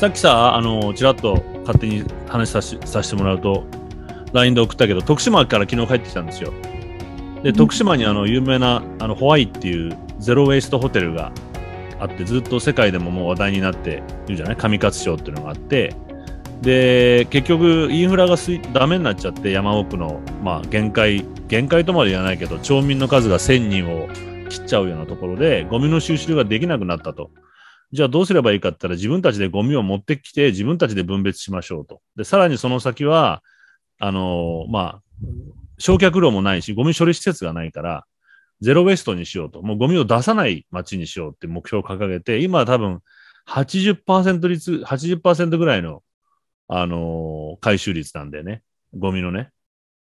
さっきさ、あの、ちらっと勝手に話さしさせてもらうと、LINE で送ったけど、徳島から昨日帰ってきたんですよ。で、徳島にあの、有名な、あの、ホワイっていうゼロウェイストホテルがあって、ずっと世界でももう話題になっているじゃない？上勝町っていうのがあって、で、結局、インフラがすいダメになっちゃって、山奥の、まあ、限界、限界とまで言わないけど、町民の数が1000人を切っちゃうようなところで、ゴミの収集ができなくなったと。じゃあどうすればいいかって言ったら、自分たちでゴミを持ってきて、自分たちで分別しましょうと。で、さらにその先は、あのー、まあ、焼却炉もないし、ゴミ処理施設がないから、ゼロウェストにしようと。もうゴミを出さない街にしようって目標を掲げて、今は多分80%率、80%ぐらいの、あのー、回収率なんだよね。ゴミのね。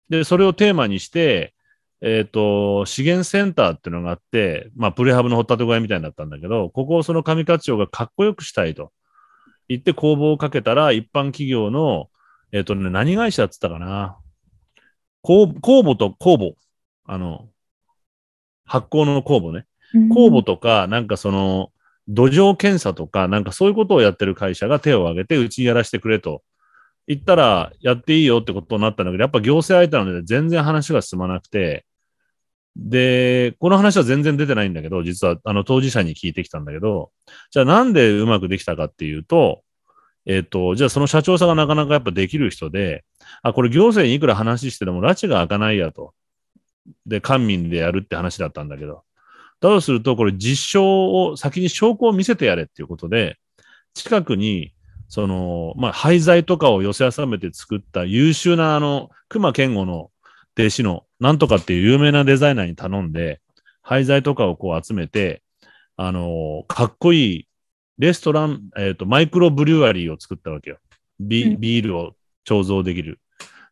で、それをテーマにして、えっ、ー、と、資源センターっていうのがあって、まあ、プレハブの掘ったて小屋みたいになったんだけど、ここをその上勝町がかっこよくしたいと言って工房をかけたら、一般企業の、えっ、ー、とね、何会社っつったかな。工房と工房。あの、発酵の工房ね。工房とか、なんかその、土壌検査とか、なんかそういうことをやってる会社が手を挙げて、うちやらせてくれと言ったら、やっていいよってことになったんだけど、やっぱ行政相手なので全然話が進まなくて、で、この話は全然出てないんだけど、実はあの当事者に聞いてきたんだけど、じゃあなんでうまくできたかっていうと、えっ、ー、と、じゃあその社長さんがなかなかやっぱできる人で、あ、これ行政にいくら話してても拉致が開かないやと。で、官民でやるって話だったんだけど。だとすると、これ実証を、先に証拠を見せてやれっていうことで、近くに、その、まあ、廃材とかを寄せ集めて作った優秀なあの、熊健吾の弟子のなんとかっていう有名なデザイナーに頼んで、廃材とかをこう集めて、あのー、かっこいいレストラン、えっ、ー、と、マイクロブリュワリーを作ったわけよ。ビ,、ビールを貯蔵できる。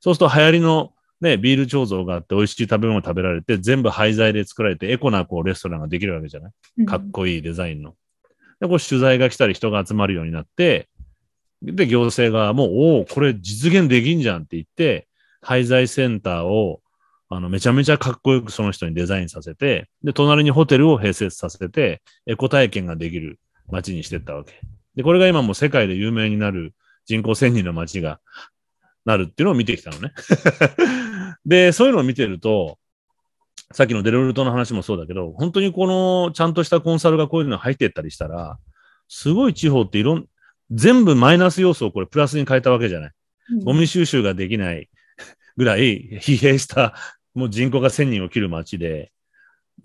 そうすると流行りのね、ビール貯蔵があって美味しい食べ物食べられて、全部廃材で作られてエコなこうレストランができるわけじゃない？かっこいいデザインの。で、こう取材が来たり人が集まるようになって、で、行政がもう、おお、これ実現できんじゃんって言って、廃材センターをあの、めちゃめちゃかっこよくその人にデザインさせて、で、隣にホテルを併設させて、エコ体験ができる街にしてったわけ。で、これが今も世界で有名になる人口1000人の街がなるっていうのを見てきたのね。で、そういうのを見てると、さっきのデロルトの話もそうだけど、本当にこのちゃんとしたコンサルがこういうの入っていったりしたら、すごい地方っていろん、全部マイナス要素をこれプラスに変えたわけじゃない。ゴミ収集ができないぐらい疲弊したもう人口が1000人を切る街で、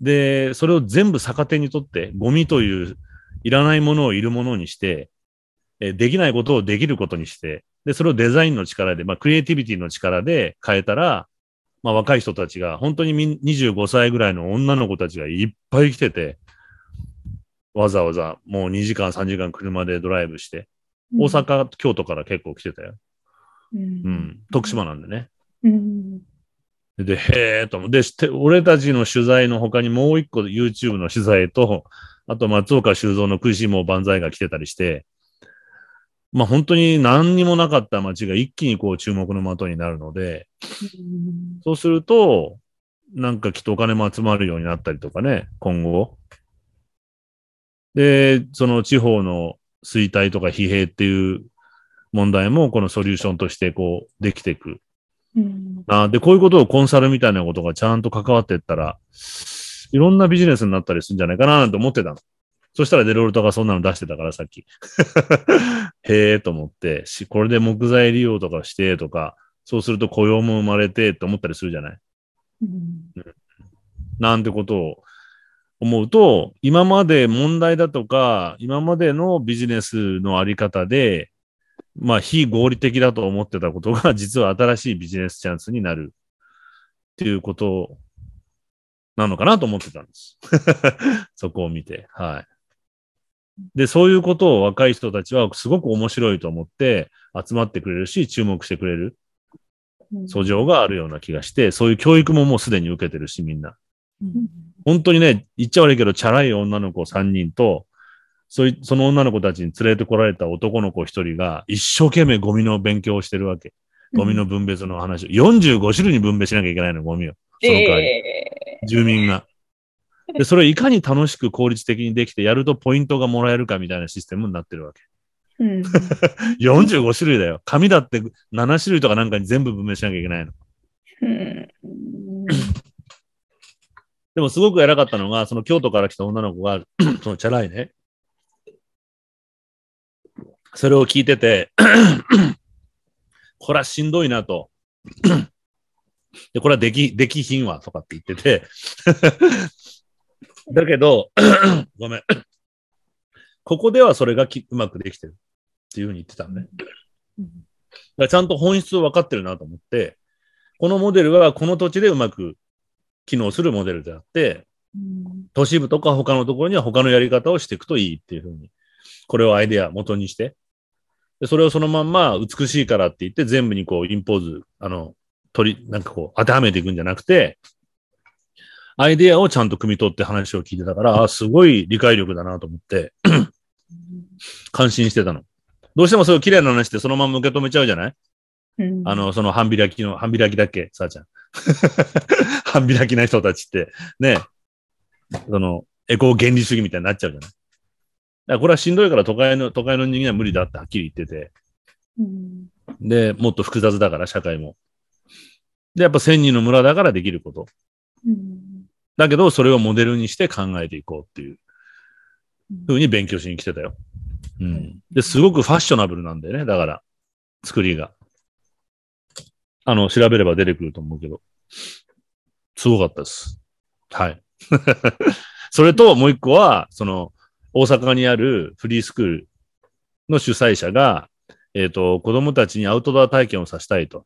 で、それを全部逆手にとって、ゴミといういらないものをいるものにして、えできないことをできることにして、で、それをデザインの力で、まあ、クリエイティビティの力で変えたら、まあ、若い人たちが、本当に25歳ぐらいの女の子たちがいっぱい来てて、わざわざもう2時間、3時間車でドライブして、大阪、京都から結構来てたよ。うん、うん、徳島なんでね。うんで、へえと。で、俺たちの取材の他にもう一個 YouTube の取材と、あと松岡修造の食いしん坊万歳が来てたりして、まあ本当に何にもなかった街が一気にこう注目の的になるので、そうすると、なんかきっとお金も集まるようになったりとかね、今後。で、その地方の衰退とか疲弊っていう問題もこのソリューションとしてこうできていく。うん、あで、こういうことをコンサルみたいなことがちゃんと関わっていったら、いろんなビジネスになったりするんじゃないかなと思ってたの。そしたらデロルトがそんなの出してたからさっき。へえと思って、これで木材利用とかしてとか、そうすると雇用も生まれてって思ったりするじゃない、うん、なんてことを思うと、今まで問題だとか、今までのビジネスのあり方で、まあ、非合理的だと思ってたことが、実は新しいビジネスチャンスになるっていうことなのかなと思ってたんです。そこを見て。はい。で、そういうことを若い人たちはすごく面白いと思って集まってくれるし、注目してくれる訴状があるような気がして、そういう教育ももうすでに受けてるし、みんな。本当にね、言っちゃ悪いけど、チャラい女の子3人と、そい、その女の子たちに連れてこられた男の子一人が一生懸命ゴミの勉強をしてるわけ。ゴミの分別の話。うん、45種類に分別しなきゃいけないの、ゴミを。その代わり。えー、住民が。で、それをいかに楽しく効率的にできてやるとポイントがもらえるかみたいなシステムになってるわけ。うん。45種類だよ。紙だって7種類とかなんかに全部分明しなきゃいけないの。うん。でもすごく偉かったのが、その京都から来た女の子が、そのチャラいね。それを聞いてて、これはしんどいなと。で、これはでき、できひんわとかって言ってて。だけど、ごめん。ここではそれがきうまくできてるっていうふうに言ってたのね。だからちゃんと本質を分かってるなと思って、このモデルはこの土地でうまく機能するモデルであって、うん都市部とか他のところには他のやり方をしていくといいっていうふうに、これをアイデア元にして、でそれをそのまんま美しいからって言って全部にこうインポーズ、あの、取り、なんかこう当てはめていくんじゃなくて、アイデアをちゃんと汲み取って話を聞いてたから、あすごい理解力だなと思って、感心してたの。どうしてもそういう綺麗な話ってそのまま受け止めちゃうじゃない？うん。あ、の、その半開きの、半開きだっけ？さあちゃん。半開きな人たちって、ね、その、エコ原理主義みたいになっちゃうじゃない？だこれはしんどいから都会の、都会の人間は無理だってはっきり言ってて。うんで、もっと複雑だから、社会も。で、やっぱ千人の村だからできること。うんだけど、それをモデルにして考えていこうっていうふうに勉強しに来てたよ。うん。で、すごくファッショナブルなんだよね。だから、作りが。あの、調べれば出てくると思うけど。すごかったです。はい。それと、もう一個は、その、大阪にあるフリースクールの主催者が、えっ、と、子供たちにアウトドア体験をさせたいと。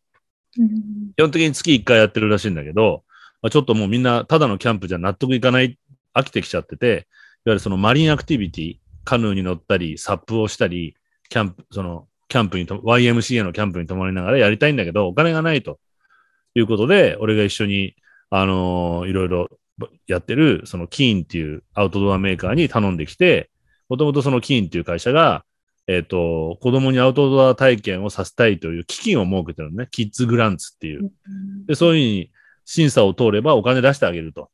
うん基本的に月1回やってるらしいんだけど、まあ、ちょっともうみんなただのキャンプじゃ納得いかない、飽きてきちゃってて、いわゆるそのマリンアクティビティ、カヌーに乗ったり、サップをしたり、キャンプ、その、キャンプにと、YMCA のキャンプに泊まりながらやりたいんだけど、お金がないということで、俺が一緒に、あのーいろいろやってる、そのキーンっていうアウトドアメーカーに頼んできて、もともとそのキーンっていう会社が、えっ、と、子供にアウトドア体験をさせたいという基金を設けてるのね。キッズグランツっていう。で、そういうふうに審査を通ればお金出してあげると。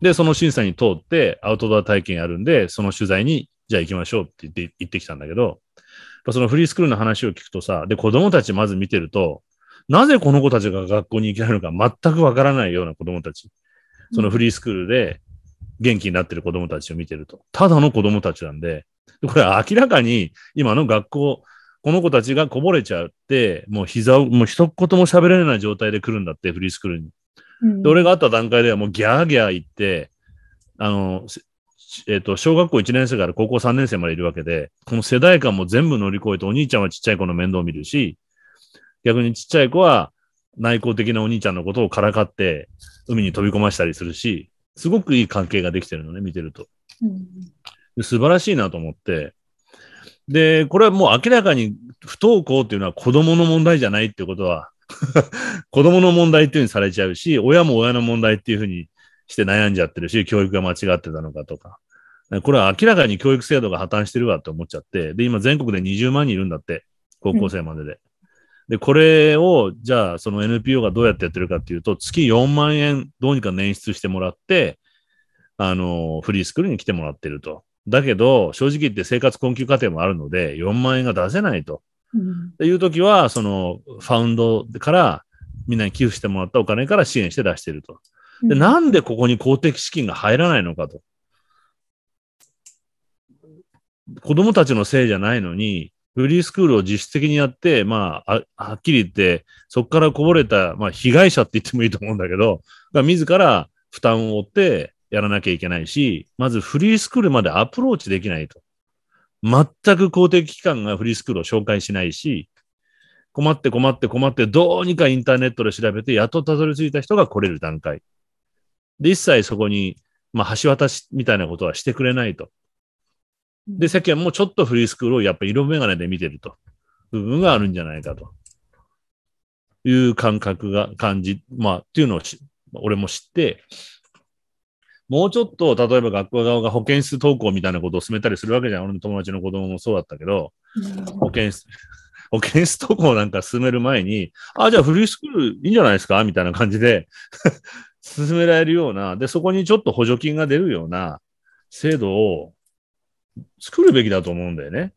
で、その審査に通ってアウトドア体験やるんで、その取材に、じゃあ行きましょうって言って行ってきたんだけど、そのフリースクールの話を聞くとさ、で、子供たちまず見てると、なぜこの子たちが学校に行けないのか全くわからないような子供たち。そのフリースクールで元気になってる子供たちを見てると。ただの子供たちなんで、でこれは明らかに今の学校、この子たちがこぼれちゃって、もう膝を、もう一言も喋れない状態で来るんだって、フリースクールに。うんで、俺が会った段階ではもうギャーギャー言って、あの、せえっ、と、小学校1年生から高校3年生までいるわけで、この世代間も全部乗り越えて、お兄ちゃんはちっちゃい子の面倒を見るし、逆にちっちゃい子は内向的なお兄ちゃんのことをからかって、海に飛び込ましたりするし、すごくいい関係ができてるのね、見てると。うんで素晴らしいなと思って。で、これはもう明らかに不登校っていうのは子供の問題じゃないってことは、子供の問題っていうふうにされちゃうし、親も親の問題っていうふうにして悩んじゃってるし、教育が間違ってたのかとか。これは明らかに教育制度が破綻してるわって思っちゃって。で、今全国で20万人いるんだって。高校生までで。で、これを、じゃあ、その NPO がどうやってやってるかっていうと、月4万円どうにか捻出してもらって、あの、フリースクールに来てもらってると。だけど、正直言って生活困窮家庭もあるので、4万円が出せないと。うんっていう時は、その、ファウンドから、みんなに寄付してもらったお金から支援して出してると。で、なんでここに公的資金が入らないのかと。子供たちのせいじゃないのに、フリースクールを実質的にやって、まあ、はっきり言って、そこからこぼれた、まあ、被害者って言ってもいいと思うんだけど、が自ら負担を負ってやらなきゃいけないし、まずフリースクールまでアプローチできないと。全く公的機関がフリースクールを紹介しないし、困って困って困って、どうにかインターネットで調べて、やっとたどり着いた人が来れる段階。で、一切そこに、まあ、橋渡しみたいなことはしてくれないと。で、世間もちょっとフリースクールをやっぱり色眼鏡で見てると。部分があるんじゃないかと。いう感覚が、感じ、まあ、っていうのをし俺も知って、もうちょっと、例えば学校側が保健室登校みたいなことを進めたりするわけじゃん。俺の友達の子供もそうだったけど、保健室、保健室登校なんか進める前に、あ、じゃあフリースクールいいんじゃないですか？みたいな感じで。進められるような、で、そこにちょっと補助金が出るような制度を作るべきだと思うんだよね。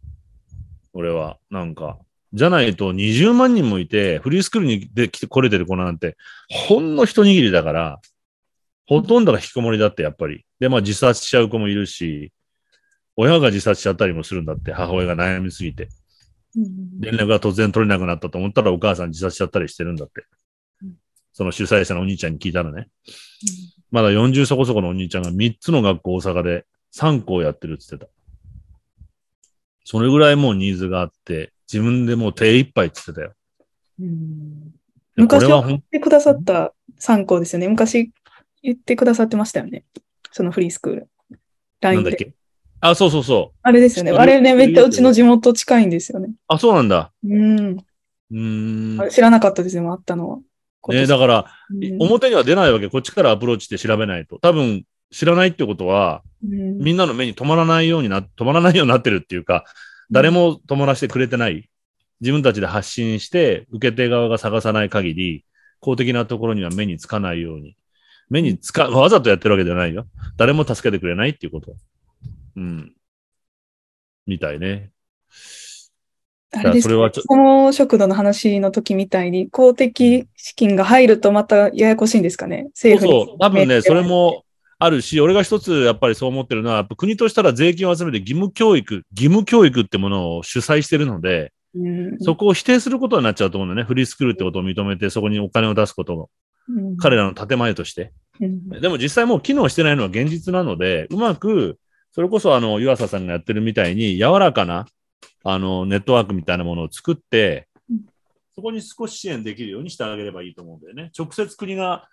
俺は。なんか。じゃないと20万人もいて、フリースクールにで来て来れてる子なんて、ほんの一握りだから、ほとんどが引きこもりだって、やっぱり。で、まあ自殺しちゃう子もいるし、親が自殺しちゃったりもするんだって、母親が悩みすぎて。うん連絡が突然取れなくなったと思ったらお母さん自殺しちゃったりしてるんだってうん。その主催者のお兄ちゃんに聞いたらね。まだ40そこそこのお兄ちゃんが3つの学校大阪で3校やってるって言ってた。それぐらいもうニーズがあって、自分でもう手一杯って言ってたよ。うん昔れは言ってくださった参考ですよね。昔言ってくださってましたよね。そのフリースクール。な LINE で。んだっけ？あ、そうそうそう。あれですよね。あれね、めっちゃうちの地元近いんですよね。あ、そうなんだ。うん。うーん。知らなかったですよ、あったのは。今ね、年だから、うん表には出ないわけ。こっちからアプローチして調べないと。多分、知らないってことは、うんみんなの目に留まらないようにな、止まらないようになってるっていうか、誰も止まらせてくれてない。自分たちで発信して、受け手側が探さない限り、公的なところには目につかないように。目につか、わざとやってるわけじゃないよ。誰も助けてくれないっていうこと。うん。みたいね。あれですそれはちょその食堂の話の時みたいに、公的資金が入るとまたややこしいんですかね？そう政府にそう。多分ね、それもあるし、俺が一つやっぱりそう思ってるのは、国としたら税金を集めて義務教育、義務教育ってものを主催してるので、うんそこを否定することになっちゃうと思うんだよね。フリースクールってことを認めて、そこにお金を出すことも、うん彼らの建前として。うんでも実際もう機能してないのは現実なので、うまく、それこそあの、湯浅さんがやってるみたいに、柔らかな、あの、ネットワークみたいなものを作ってうん、そこに少し支援できるようにしてあげればいいと思うんだよね。直接国が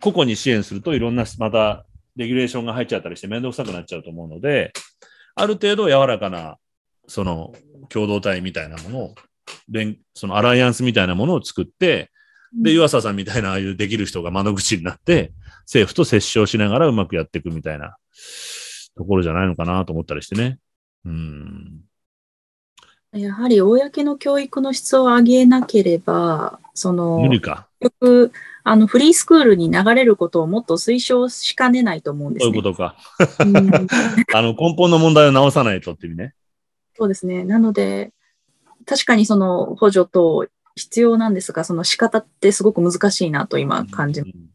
個々に支援するといろんな、また、レギュレーションが入っちゃったりして面倒くさくなっちゃうと思うので、ある程度柔らかな、その、共同体みたいなものを、連そのアライアンスみたいなものを作って、で、湯浅さんみたいなああいうできる人が窓口になって、政府と折衝しながらうまくやっていくみたいなところじゃないのかなと思ったりしてね。うん。やはり公の教育の質を上げなければ、その、無理か。結局、あの、フリースクールに流れることをもっと推奨しかねないと思うんですね。そういうことか。うんあの、根本の問題を直さないとっていうね。そうですね。なので、確かにその補助等必要なんですが、その仕方ってすごく難しいなと今感じます。うん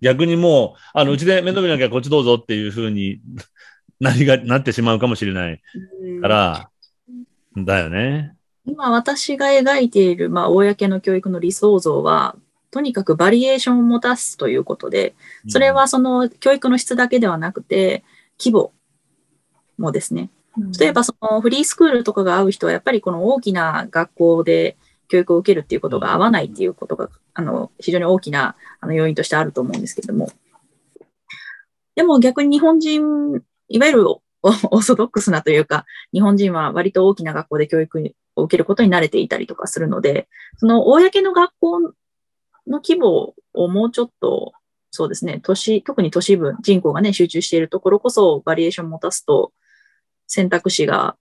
逆にもう、あの、うちで面倒見なきゃこっちどうぞっていうふうになりが、なってしまうかもしれないうんから、だよね。今私が描いている、まあ、公の教育の理想像は、とにかくバリエーションを持たすということで、それはその教育の質だけではなくて、規模もですね。例えばそのフリースクールとかが合う人は、やっぱりこの大きな学校で教育を受けるっていうことが合わないっていうことが、あの、非常に大きなあの要因としてあると思うんですけれども。でも逆に日本人、いわゆるオ オーソドックスなというか、日本人は割と大きな学校で教育を受けることに慣れていたりとかするので、その公の学校の規模をもうちょっと、そうですね、都市、特に都市部、人口がね、集中しているところこそバリエーションを持たすと、選択肢が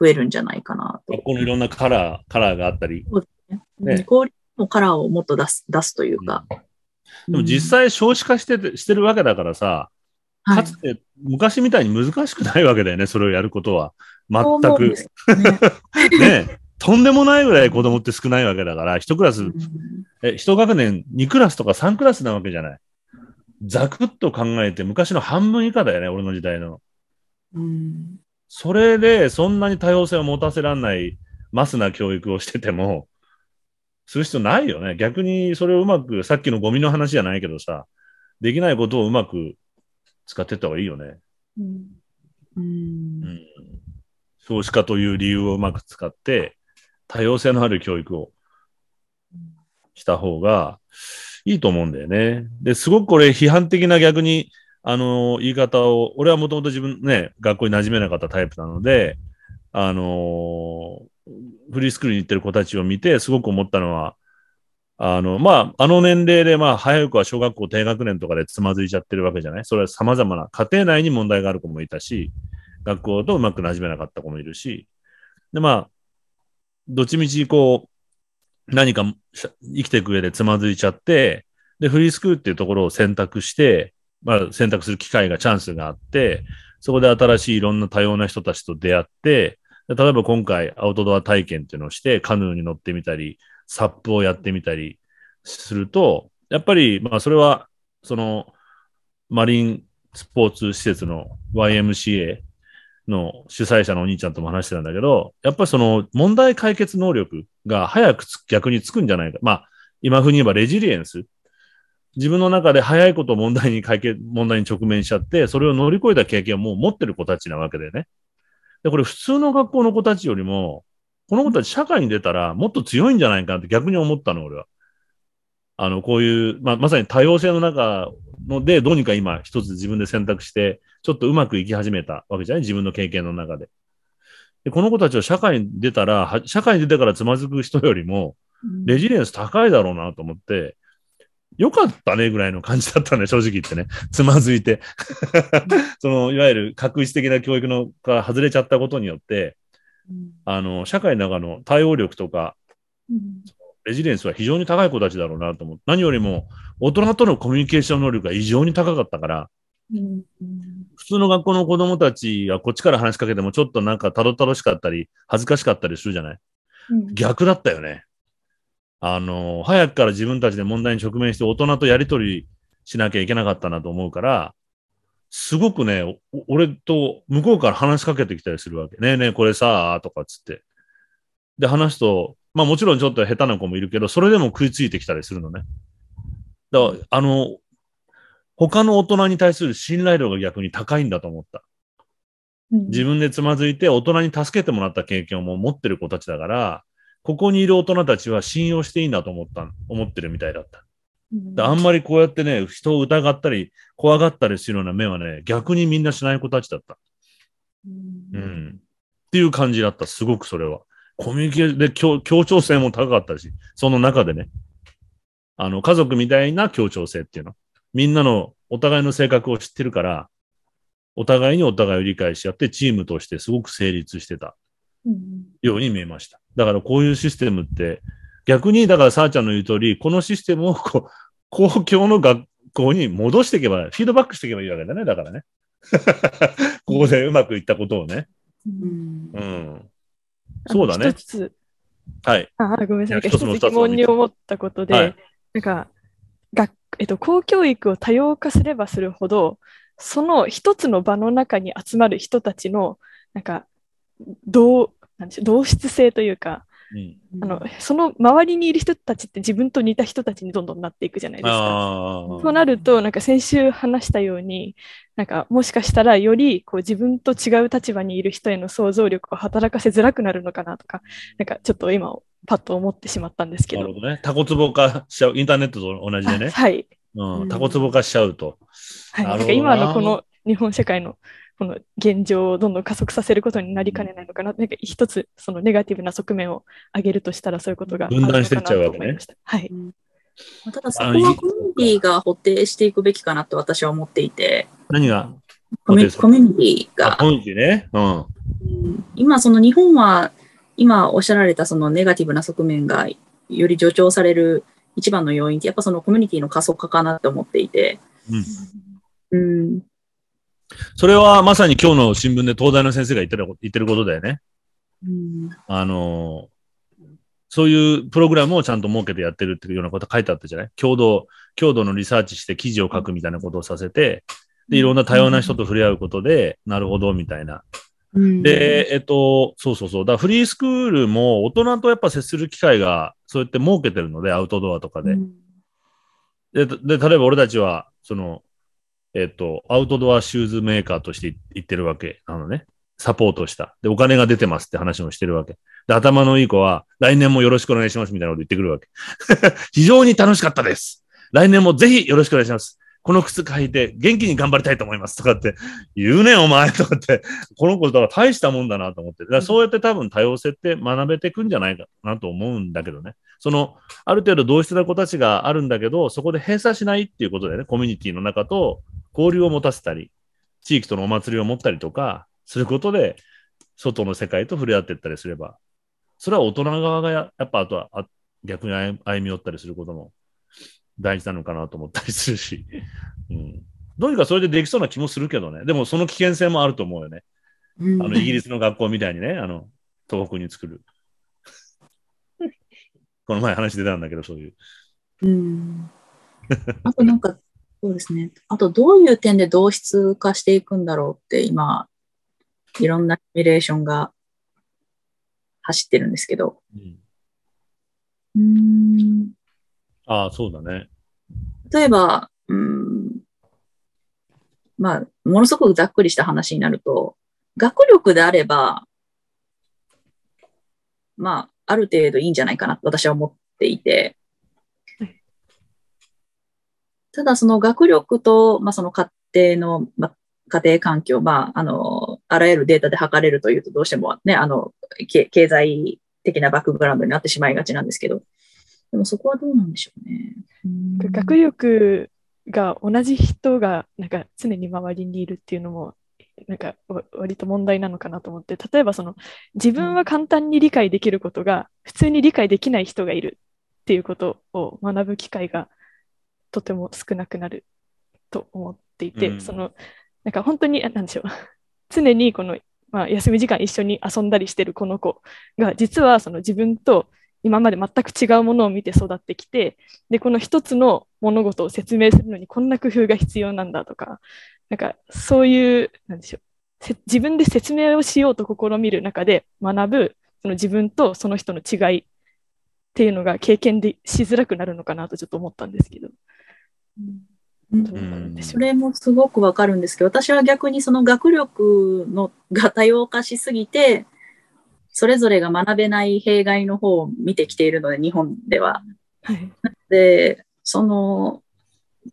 増えるんじゃないかなと。学校のいろんなカラー、カラーがあったり。ねうん氷のカラーをもっと出す、出すというか。でも実際少子化しててしてるわけだからさ、はいかつて昔みたいに難しくないわけだよね、それをやることは。全くね ねとんでもないぐらい子供って少ないわけだから、一クラス、うんえ、一学年2クラスとか3クラスなわけじゃない。ざくっと考えて昔の半分以下だよね、俺の時代の。うんそれでそんなに多様性を持たせらんないマスな教育をしてても、する必要ないよね。逆にそれをうまく、さっきのゴミの話じゃないけどさ、できないことをうまく使っていった方がいいよね。うんうんうん。少子化という理由をうまく使って、多様性のある教育をした方がいいと思うんだよね。で、すごくこれ批判的な逆に、あの、言い方を、俺はもともと自分ね、学校に馴染めなかったタイプなので、あの、フリースクールに行ってる子たちを見て、すごく思ったのは、あの、まあ、あの年齢で、まあ、早くは小学校低学年とかでつまずいちゃってるわけじゃない？それは様々な、家庭内に問題がある子もいたし、学校とうまく馴染めなかった子もいるし、で、まあ、どっちみちこう、何か生きていく上でつまずいちゃって、で、フリースクールっていうところを選択して、まあ、選択する機会が、チャンスがあって、そこで新しいいろんな多様な人たちと出会って、例えば今回アウトドア体験っていうのをして、カヌーに乗ってみたり、サップをやってみたりすると、やっぱり、まあそれは、その、マリンスポーツ施設の YMCA の主催者のお兄ちゃんとも話してたんだけど、やっぱりその問題解決能力が早く逆につくんじゃないか。まあ、今風に言えばレジリエンス。自分の中で早いことを問題に解決、問題に直面しちゃって、それを乗り越えた経験をもう持ってる子たちなわけでね。で、これ普通の学校の子たちよりも、この子たち社会に出たらもっと強いんじゃないかなって逆に思ったの、俺は。あの、こういう、まあ、まさに多様性の中ので、どうにか今一つ自分で選択して、ちょっとうまくいき始めたわけじゃない？自分の経験の中で。で、この子たちは社会に出たら、は社会に出てからつまずく人よりも、レジリエンス高いだろうなと思って、よかったねぐらいの感じだったね、正直言ってね。つまずいて。その、いわゆる確実的な教育のから外れちゃったことによって、あの、社会の中の対応力とか、レジリエンスは非常に高い子たちだろうなと思って、何よりも大人とのコミュニケーション能力が異常に高かったから、普通の学校の子供たちがこっちから話しかけてもちょっとなんかたどたどしかったり、恥ずかしかったりするじゃない？逆だったよね。あの、早くから自分たちで問題に直面して大人とやりとりしなきゃいけなかったなと思うから、すごくね、お俺と向こうから話しかけてきたりするわけ。ねえねえ、これさ、とかっつって。で、話すと、まあもちろんちょっと下手な子もいるけど、それでも食いついてきたりするのね。だから、あの、他の大人に対する信頼度が逆に高いんだと思った。自分でつまずいて大人に助けてもらった経験をもう持ってる子たちだから、ここにいる大人たちは信用していいんだと思った、思ってるみたいだった。であんまりこうやってね、人を疑ったり、怖がったりするような目はね、逆にみんなしない子たちだった。うん。っていう感じだった、すごくそれは。コミュニケーションで協協調性も高かったし、その中でね。あの、家族みたいな協調性っていうの。みんなのお互いの性格を知ってるから、お互いにお互いを理解し合って、チームとしてすごく成立してたように見えました。だからこういうシステムって、逆に、だからさあちゃんの言う通り、このシステムをこう公共の学校に戻していけば、フィードバックしていけばいいわけだね、だからね。ここでうまくいったことをね。うんうん。そうだね一。つ、はい。あ、ごめんなさい。一つ疑問に思ったことで、はいなんか、学えっと、公教育を多様化すればするほど、その一つの場の中に集まる人たちの、なんか、同、なんでしょう、同質性というか、うん、あの、その周りにいる人たちって自分と似た人たちにどんどんなっていくじゃないですか。あそうなると、なんか先週話したように、なんかもしかしたらよりこう自分と違う立場にいる人への想像力を働かせづらくなるのかなとか、なんかちょっと今パッと思ってしまったんですけど。なるほどね。タコツボ化しちゃう。インターネットと同じでねあ。はい。うん。タコツボ化しちゃうと。はい。なんか今のこの日本社会のこの現状をどんどん加速させることになりかねないのかな。なんか一つそのネガティブな側面を上げるとしたらそういうことが分断してっちゃうわけね。はい。まあただそこはコミュニティが補填していくべきかなと私は思っていて、何が？コミュニティがあ、コミュニティね。うん。うん今その日本は今おっしゃられたそのネガティブな側面がより助長される一番の要因ってやっぱそのコミュニティの加速化かなって思っていて、うん。うん、それはまさに今日の新聞で東大の先生が言ってる言ってることだよね。うんあのーそういうプログラムをちゃんと設けてやってるっていうようなこと書いてあったじゃない？共同、共同のリサーチして記事を書くみたいなことをさせて、で、いろんな多様な人と触れ合うことで、なるほど、みたいな。うんで、えっと、そうそうそう。だフリースクールも大人とやっぱ接する機会が、そうやって設けてるので、アウトドアとかで。で、で、例えば俺たちは、その、えっと、アウトドアシューズメーカーとして行ってるわけなのね。サポートした。で、お金が出てますって話もしてるわけ。で、頭のいい子は、来年もよろしくお願いしますみたいなこと言ってくるわけ。非常に楽しかったです。来年もぜひよろしくお願いします。この靴履いて元気に頑張りたいと思いますとかって言うねお前とかって、この子だから大したもんだなと思って。だからそうやって多分多様性って学べてくんじゃないかなと思うんだけどね。その、ある程度同質な子たちがあるんだけど、そこで閉鎖しないっていうことでね、コミュニティの中と交流を持たせたり、地域とのお祭りを持ったりとか、することで、外の世界と触れ合っていったりすれば、それは大人側がややっぱあとはあ逆に歩歩み寄ったりすることも大事なのかなと思ったりするし、うん。どうにかそれでできそうな気もするけどね。でもその危険性もあると思うよね。うんあの、イギリスの学校みたいにね、あの、東北に作る。この前話出たんだけど、そういう。うん。あとなんか、そうですね。あとどういう点で同質化していくんだろうって今、いろんなシミュレーションが走ってるんですけど。うん、うんああ、そうだね。例えば、うん、まあ、ものすごくざっくりした話になると、学力であれば、まあ、ある程度いいんじゃないかなと私は思っていて、ただその学力と、まあその家庭の、まあ、家庭環境、まあ、あの、あらゆるデータで測れるというとどうしてもね、あの、経済的なバックグラウンドになってしまいがちなんですけど、でもそこはどうなんでしょうね。うん。学力が同じ人がなんか常に周りにいるっていうのもなんかわ割と問題なのかなと思って例えばその自分は簡単に理解できることが普通に理解できない人がいるっていうことを学ぶ機会がとても少なくなると思っていて、うん。そのなんか本当にあなんでしょう。常にこの、まあ、休み時間一緒に遊んだりしてるこの子が実はその自分と今まで全く違うものを見て育ってきてで、この一つの物事を説明するのにこんな工夫が必要なんだとか、なんかそういう、なんでしょう。せ自分で説明をしようと試みる中で学ぶ、その自分とその人の違いっていうのが経験でしづらくなるのかなとちょっと思ったんですけど。うんどうなんそれもすごくわかるんですけど、私は逆にその学力のが多様化しすぎて、それぞれが学べない弊害の方を見てきているので、日本では。う。はい。で、その、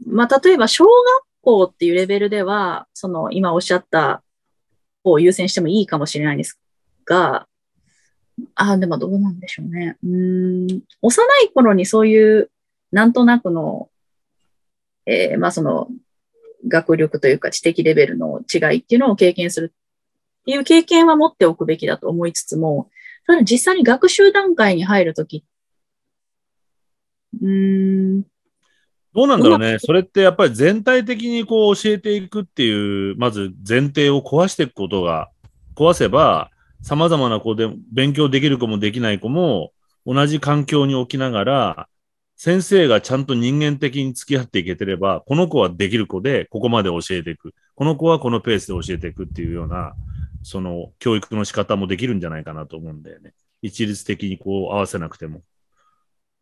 まあ、例えば小学校っていうレベルでは、その今おっしゃった方を優先してもいいかもしれないんですが、あ、でもどうなんでしょうね。うーん、幼い頃にそういう、なんとなくの、えーまあその、学力というか知的レベルの違いっていうのを経験するいう経験は持っておくべきだと思いつつも、ただ実際に学習段階に入るとき、うーん、どうなんだろうね。それってやっぱり全体的にこう教えていくっていう、まず前提を壊していくことが、壊せば、様々な子で勉強できる子もできない子も、同じ環境に置きながら、先生がちゃんと人間的に付き合っていけてれば、この子はできる子で、ここまで教えていく。この子はこのペースで教えていくっていうような、その教育の仕方もできるんじゃないかなと思うんだよね。一律的にこう合わせなくても。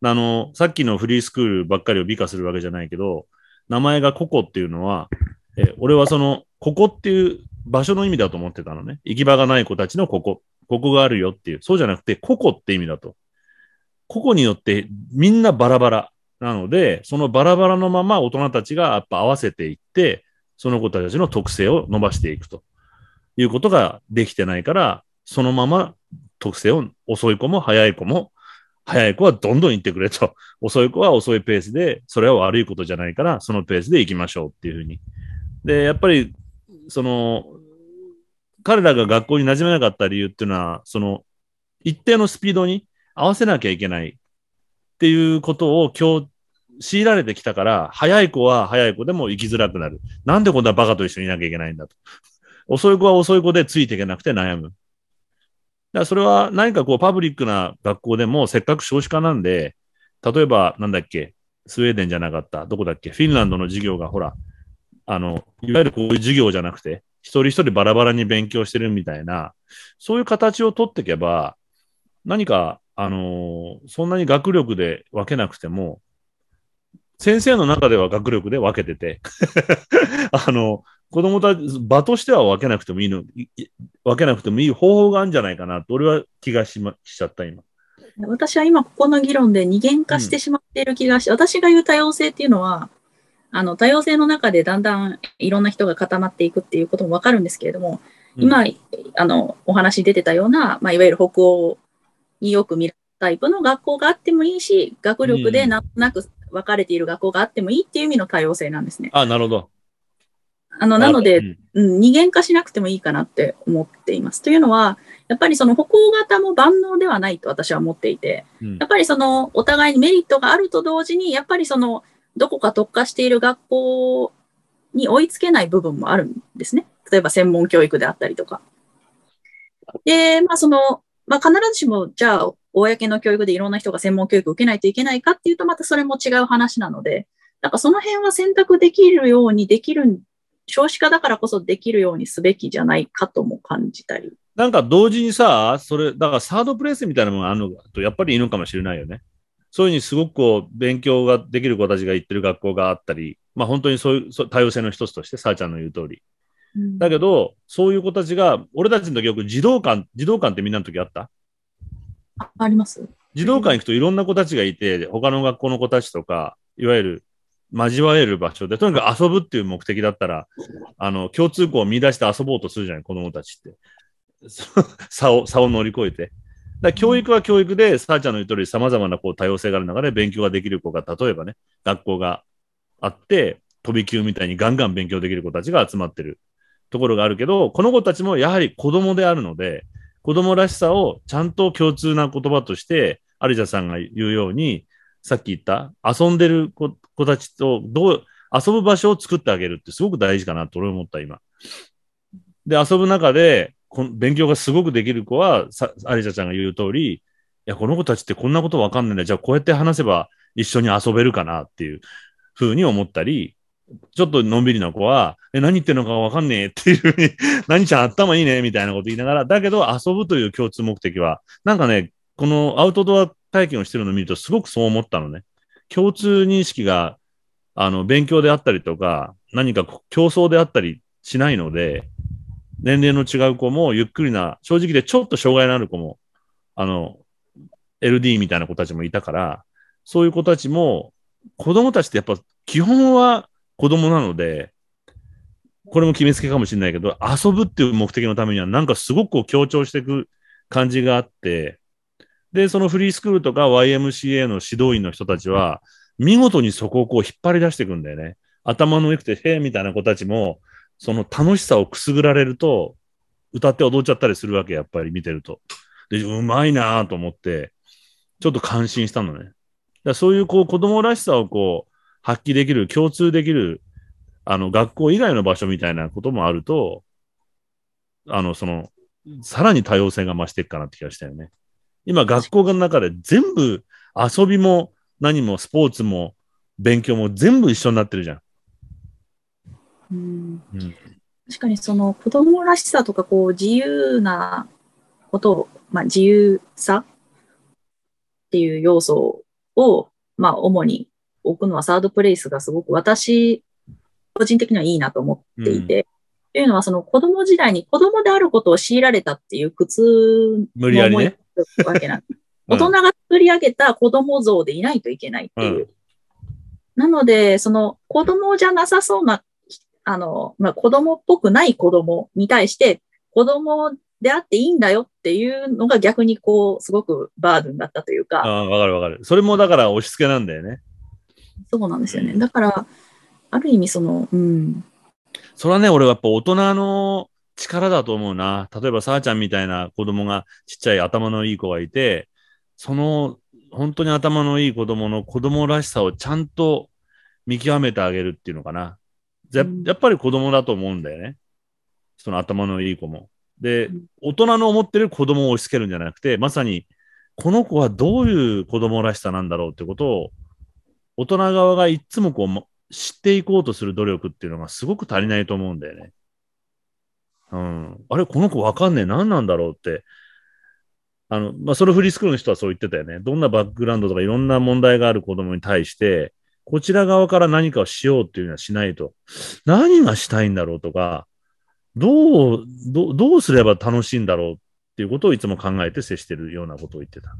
あの、さっきのフリースクールばっかりを美化するわけじゃないけど、名前がココっていうのは、え俺はその、ここっていう場所の意味だと思ってたのね。行き場がない子たちのここ。ここがあるよっていう。そうじゃなくて、個々って意味だと。個々によってみんなバラバラなので、そのバラバラのまま大人たちがやっぱ合わせていって、その子たちの特性を伸ばしていくということができてないから、そのまま特性を遅い子も早い子も、早い子はどんどん行ってくれと。遅い子は遅いペースで、それは悪いことじゃないから、そのペースで行きましょうっていうふうに。で、やっぱり、その、彼らが学校に馴染めなかった理由っていうのは、その、一定のスピードに合わせなきゃいけないっていうことを今日強いられてきたから、早い子は早い子でも行きづらくなる。なんでこんなバカと一緒にいなきゃいけないんだと。遅い子は遅い子でついていけなくて悩む。だからそれは何かこうパブリックな学校でもせっかく少子化なんで、例えばなんだっけ、スウェーデンじゃなかった、どこだっけ、フィンランドの授業がほら、あの、いわゆるこういう授業じゃなくて、一人一人バラバラに勉強してるみたいな、そういう形を取っていけば、何か、あのーそんなに学力で分けなくても、先生の中では学力で分けてて、あの、子供たち、場としては分けなくてもいいの、分けなくてもいい方法があるんじゃないかなと、俺は気がし,、ま、しちゃった、今。私は今ここの議論で二元化してしまっている気がし、私が言う多様性っていうのは、あの、多様性の中でだんだんいろんな人が固まっていくっていうこともわかるんですけれども、今、あの、お話に出てたような、まあ、いわゆる北欧によく見るタイプの学校があってもいいし、学力でなんとなく分かれている学校があってもいいっていう意味の多様性なんですね。あ、なるほど。あの、なので、うんうん、二元化しなくてもいいかなって思っています。というのは、やっぱりその歩行型も万能ではないと私は思っていて、うんやっぱりそのお互いにメリットがあると同時に、やっぱりそのどこか特化している学校に追いつけない部分もあるんですね。例えば専門教育であったりとか。で、まあそのまあ必ずしも、じゃあ、公の教育でいろんな人が専門教育を受けないといけないかっていうと、またそれも違う話なので、だからその辺は選択できるようにできる、少子化だからこそできるようにすべきじゃないかとも感じたり。なんか同時にさ、それ、だからサードプレイスみたいなものがあるのと、やっぱりいいのかもしれないよね。そういうふうにすごくこう、勉強ができる子たちが行ってる学校があったり、まあ本当にそういう多様性の一つとして、さあちゃんの言う通り。だけど、そういう子たちが、俺たちの時よく児童館、児童館ってみんなの時あった？ああります児童館行くといろんな子たちがいて、他の学校の子たちとか、いわゆる交われる場所で、とにかく遊ぶっていう目的だったら、あの、共通項を見出して遊ぼうとするじゃない、子供たちって。差を、差を乗り越えて。だ教育は教育で、さあちゃんの言う通り様々なこう多様性がある中で勉強ができる子が、例えばね、学校があって、飛び級みたいにガンガン勉強できる子たちが集まってるところがあるけど、この子たちもやはり子供であるので、子供らしさをちゃんと共通な言葉として、有田さんが言うように、さっき言った遊んでる子子たちとどう、遊ぶ場所を作ってあげるってすごく大事かなと俺思った、今。で、遊ぶ中で、こん勉強がすごくできる子は、さ有田ちゃんが言う通り、いや、この子たちってこんなことわかんないんだ。じゃあこうやって話せば一緒に遊べるかなっていうふうに思ったり、ちょっとのんびりな子は、え、何言ってんのかわかんねえっていうふうに、何ちゃん頭いいねみたいなこと言いながら、だけど遊ぶという共通目的は、なんかね、このアウトドア体験をしてるのを見るとすごくそう思ったのね。共通認識が、あの、勉強であったりとか、何か競争であったりしないので、年齢の違う子もゆっくりな、正直でちょっと障害のある子も、あの、LD みたいな子たちもいたから、そういう子たちも、子供たちってやっぱ基本は子供なので、これも決めつけかもしれないけど、遊ぶっていう目的のためにはなんかすごくこう強調していく感じがあって、で、そのフリースクールとか YMCA の指導員の人たちは、見事にそこをこう引っ張り出していくんだよね。頭の良くて、へえみたいな子たちも、その楽しさをくすぐられると、歌って踊っちゃったりするわけ、やっぱり見てると。で、うまいなぁと思って、ちょっと感心したのね。だそういうこう子供らしさをこう発揮できる、共通できる、あの学校以外の場所みたいなこともあると、あの、その、さらに多様性が増していくかなって気がしたよね。今学校の中で全部遊びも何もスポーツも勉強も全部一緒になってるじゃん。うんうん確かにその子供らしさとかこう自由なことを、まあ自由さっていう要素を、まあ主に置くのはサードプレイスがすごく私、個人的にはいいなと思っていて、というのはその子供時代に子供であることを強いられたっていう苦痛無理やりね。の思いわけなんです うん大人が作り上げた子供像でいないといけないっていう。うんなので、その子供じゃなさそうな、あの、まあ、子供っぽくない子供に対して、子供であっていいんだよっていうのが逆にこう、すごくバードンだったというか、ああ、わかるわかる。それもだから押し付けなんだよね。そうなんですよね。だから、ある意味その、うん、それはね、俺はやっぱ大人の力だと思うな。例えば、さあちゃんみたいな子供が、ちっちゃい頭のいい子がいて、その、本当に頭のいい子供の子供らしさをちゃんと見極めてあげるっていうのかな。やっぱり子供だと思うんだよね。その頭のいい子も。でうん、大人の思ってる子供を押し付けるんじゃなくて、まさに、この子はどういう子供らしさなんだろうってことを、大人側がいつもこうま、知っていこうとする努力っていうのがすごく足りないと思うんだよね。うん。あれ、この子わかんねえ。何なんだろうって。あの、まあ、そのフリースクールの人はそう言ってたよね。どんなバックグラウンドとかいろんな問題がある子供に対して、こちら側から何かをしようっていうのはしないと。何がしたいんだろうとか、どう、どうどうすれば楽しいんだろうっていうことをいつも考えて接してるようなことを言ってた。だか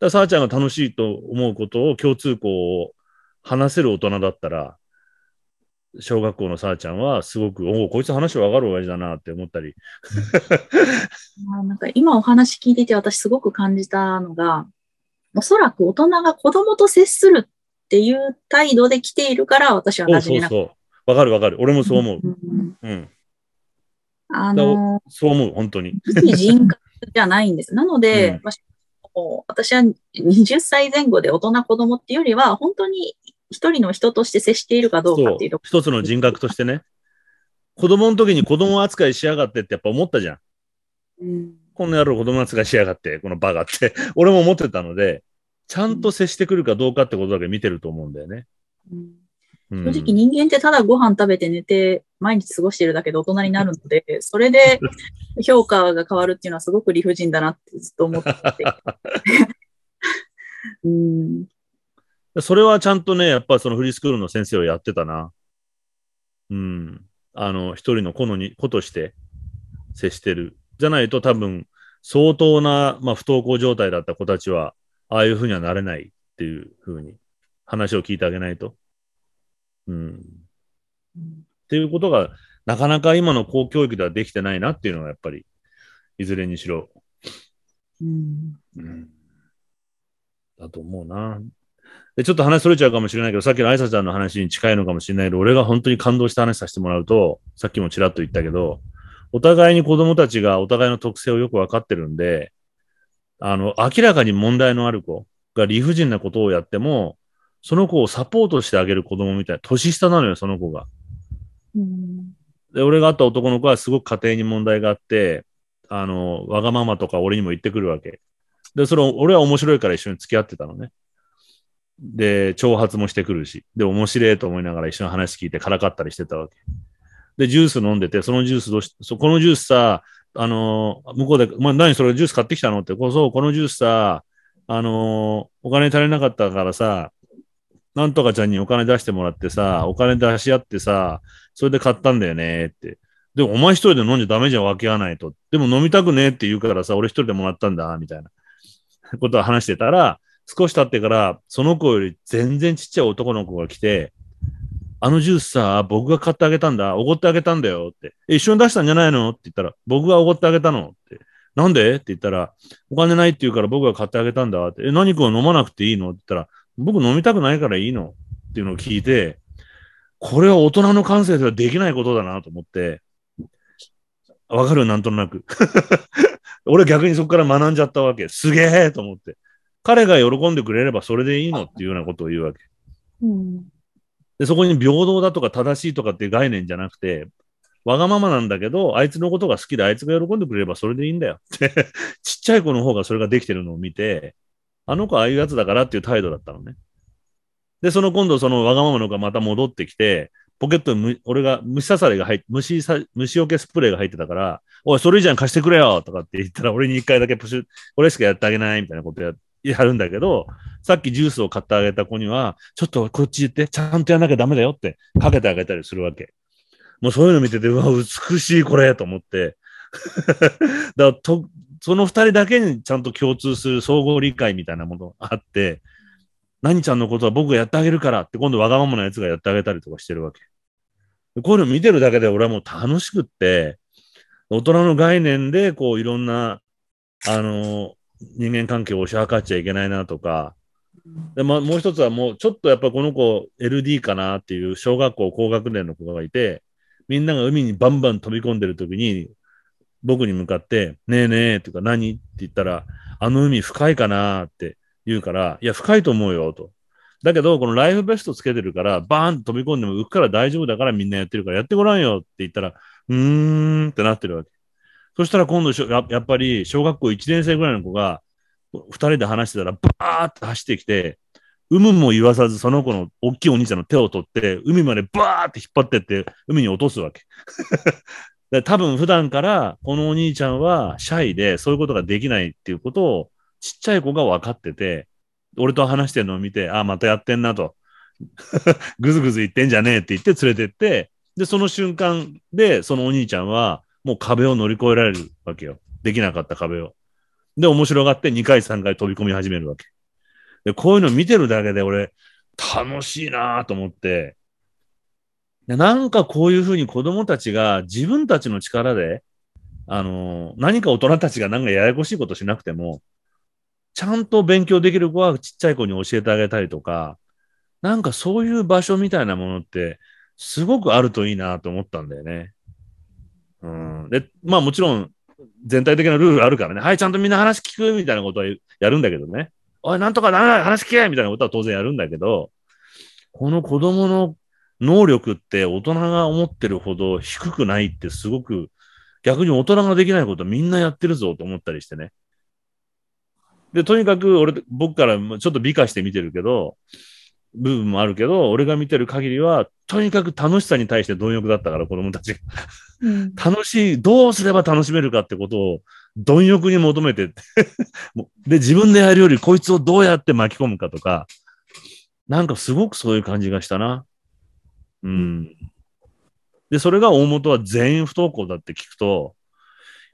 ら、さあちゃんが楽しいと思うことを共通項を話せる大人だったら、小学校のさあちゃんはすごく、おお、こいつ話わかる親父だなって思ったり。ま あなんか今お話聞いてて私すごく感じたのが、おそらく大人が子供と接するっていう態度で来ているから私は馴染め。そうそう。わかるわかる。俺もそう思う。うんうん。あの、そう思う、本当に。非人格じゃないんです。なので、うん私は20歳前後で大人子供っていうよりは、本当に一人の人として接しているかどうかっていうとこ。一つの人格としてね。子供の時に子供扱いしやがってってやっぱ思ったじゃん。うんこの野郎子供扱いしやがって、このバカって、俺も思ってたので、ちゃんと接してくるかどうかってことだけ見てると思うんだよね。うんうん正直人間ってただご飯食べて寝て毎日過ごしてるだけで大人になるので、それで評価が変わるっていうのはすごく理不尽だなってずっと思ってて。うんそれはちゃんとね、やっぱそのフリースクールの先生をやってたな。うん。あの、一人の子のに、子として接してる。じゃないと多分、相当な、まあ、不登校状態だった子たちは、ああいうふうにはなれないっていうふうに話を聞いてあげないと。うん。っていうことが、なかなか今の公教育ではできてないなっていうのが、やっぱり、いずれにしろ、うんうんだと思うな。で、ちょっと話それちゃうかもしれないけど、さっきの愛さちゃんの話に近いのかもしれないけど、俺が本当に感動した話させてもらうと、さっきもちらっと言ったけど、お互いに子供たちがお互いの特性をよくわかってるんで、あの、明らかに問題のある子が理不尽なことをやっても、その子をサポートしてあげる子供みたいな、年下なのよ、その子が。うんで、俺が会った男の子はすごく家庭に問題があって、あの、わがままとか俺にも言ってくるわけ。で、それを、俺は面白いから一緒に付き合ってたのね。で、挑発もしてくるし。で、面白いと思いながら一緒に話聞いてからかったりしてたわけ。で、ジュース飲んでて、そのジュースどうし、そこのジュースさ、あの、向こうで、お前何それジュース買ってきたのって、こそう、このジュースさ、あの、お金足りなかったからさ、なんとかちゃんにお金出してもらってさ、お金出し合ってさ、それで買ったんだよねって。でも、お前一人で飲んじゃダメじゃん、分け合わないと。でも飲みたくねえって言うからさ、俺一人でもらったんだ、みたいなことを話してたら、少し経ってから、その子より全然ちっちゃい男の子が来て、あのジュースさ、僕が買ってあげたんだ、おごってあげたんだよって。一緒に出したんじゃないの？って言ったら、僕がおごってあげたの？って。なんで？って言ったら、お金ないって言うから僕が買ってあげたんだって。え、何君は飲まなくていいの？って言ったら、僕飲みたくないからいいの？っていうのを聞いて、これは大人の感性ではできないことだなと思って、わかる？なんとなく。俺逆にそこから学んじゃったわけ。すげえと思って。彼が喜んでくれればそれでいいのっていうようなことを言うわけ。うんで、そこに平等だとか正しいとかっていう概念じゃなくて、わがままなんだけど、あいつのことが好きであいつが喜んでくれればそれでいいんだよって、ちっちゃい子の方がそれができてるのを見て、あの子ああいうやつだからっていう態度だったのね。で、その今度そのわがままの子がまた戻ってきて、ポケットに俺が虫刺されが入って、虫さ、虫除けスプレーが入ってたから、おい、それ以上に貸してくれよとかって言ったら、俺に一回だけプシュ、俺しかやってあげないみたいなことやっやるんだけど、さっきジュースを買ってあげた子には、ちょっとこっち行って、ちゃんとやんなきゃダメだよってかけてあげたりするわけ。もうそういうの見てて、うわ、美しいこれと思って。だと、その二人だけにちゃんと共通する相互理解みたいなものがあって、何ちゃんのことは僕がやってあげるからって今度わがままなやつがやってあげたりとかしてるわけ。こういうの見てるだけで俺はもう楽しくって、大人の概念でこういろんな、あの、人間関係を押し量っちゃいけないなとか、で、まあ、もう一つはもう、ちょっとやっぱこの子 LD かなっていう小学校高学年の子がいて、みんなが海にバンバン飛び込んでる時に、僕に向かって、ねえねえ、っていうか何って言ったら、あの海深いかなって言うから、いや、深いと思うよ、と。だけど、このライフベストつけてるから、バーンと飛び込んでも浮くから大丈夫だからみんなやってるからやってごらんよって言ったら、うーんってなってるわけ。そしたら今度しょや、やっぱり小学校1年生ぐらいの子が、二人で話してたら、バーって走ってきて、有無も言わさず、その子の大きいお兄ちゃんの手を取って、海までバーって引っ張ってって、海に落とすわけ。で多分普段から、このお兄ちゃんはシャイで、そういうことができないっていうことを、ちっちゃい子が分かってて、俺と話してるのを見て、ああ、またやってんなと。ぐずぐず言ってんじゃねえって言って連れてって、で、その瞬間で、そのお兄ちゃんは、もう壁を乗り越えられるわけよ。できなかった壁を。で、面白がって2回3回飛び込み始めるわけ。で、こういうの見てるだけで俺、楽しいなと思って、でなんかこういうふうに子供たちが自分たちの力で、あの何か大人たちがなんかややこしいことしなくても、ちゃんと勉強できる子はちっちゃい子に教えてあげたりとか、なんかそういう場所みたいなものって、すごくあるといいなと思ったんだよね。うん。で、まあもちろん、全体的なルールあるからね。はい、ちゃんとみんな話聞くみたいなことはやるんだけどね。おい、なんとかダメだ話聞けみたいなことは当然やるんだけど、この子供の能力って大人が思ってるほど低くないってすごく逆に大人ができないことみんなやってるぞと思ったりしてね。で、とにかく俺、僕からちょっと美化して見てるけど、部分もあるけど、俺が見てる限りは、とにかく楽しさに対して貪欲だったから、子供たちが。楽しい、どうすれば楽しめるかってことを貪欲に求めて で、自分でやるよりこいつをどうやって巻き込むかとか、なんかすごくそういう感じがしたな。うん。で、それが大元は全員不登校だって聞くと、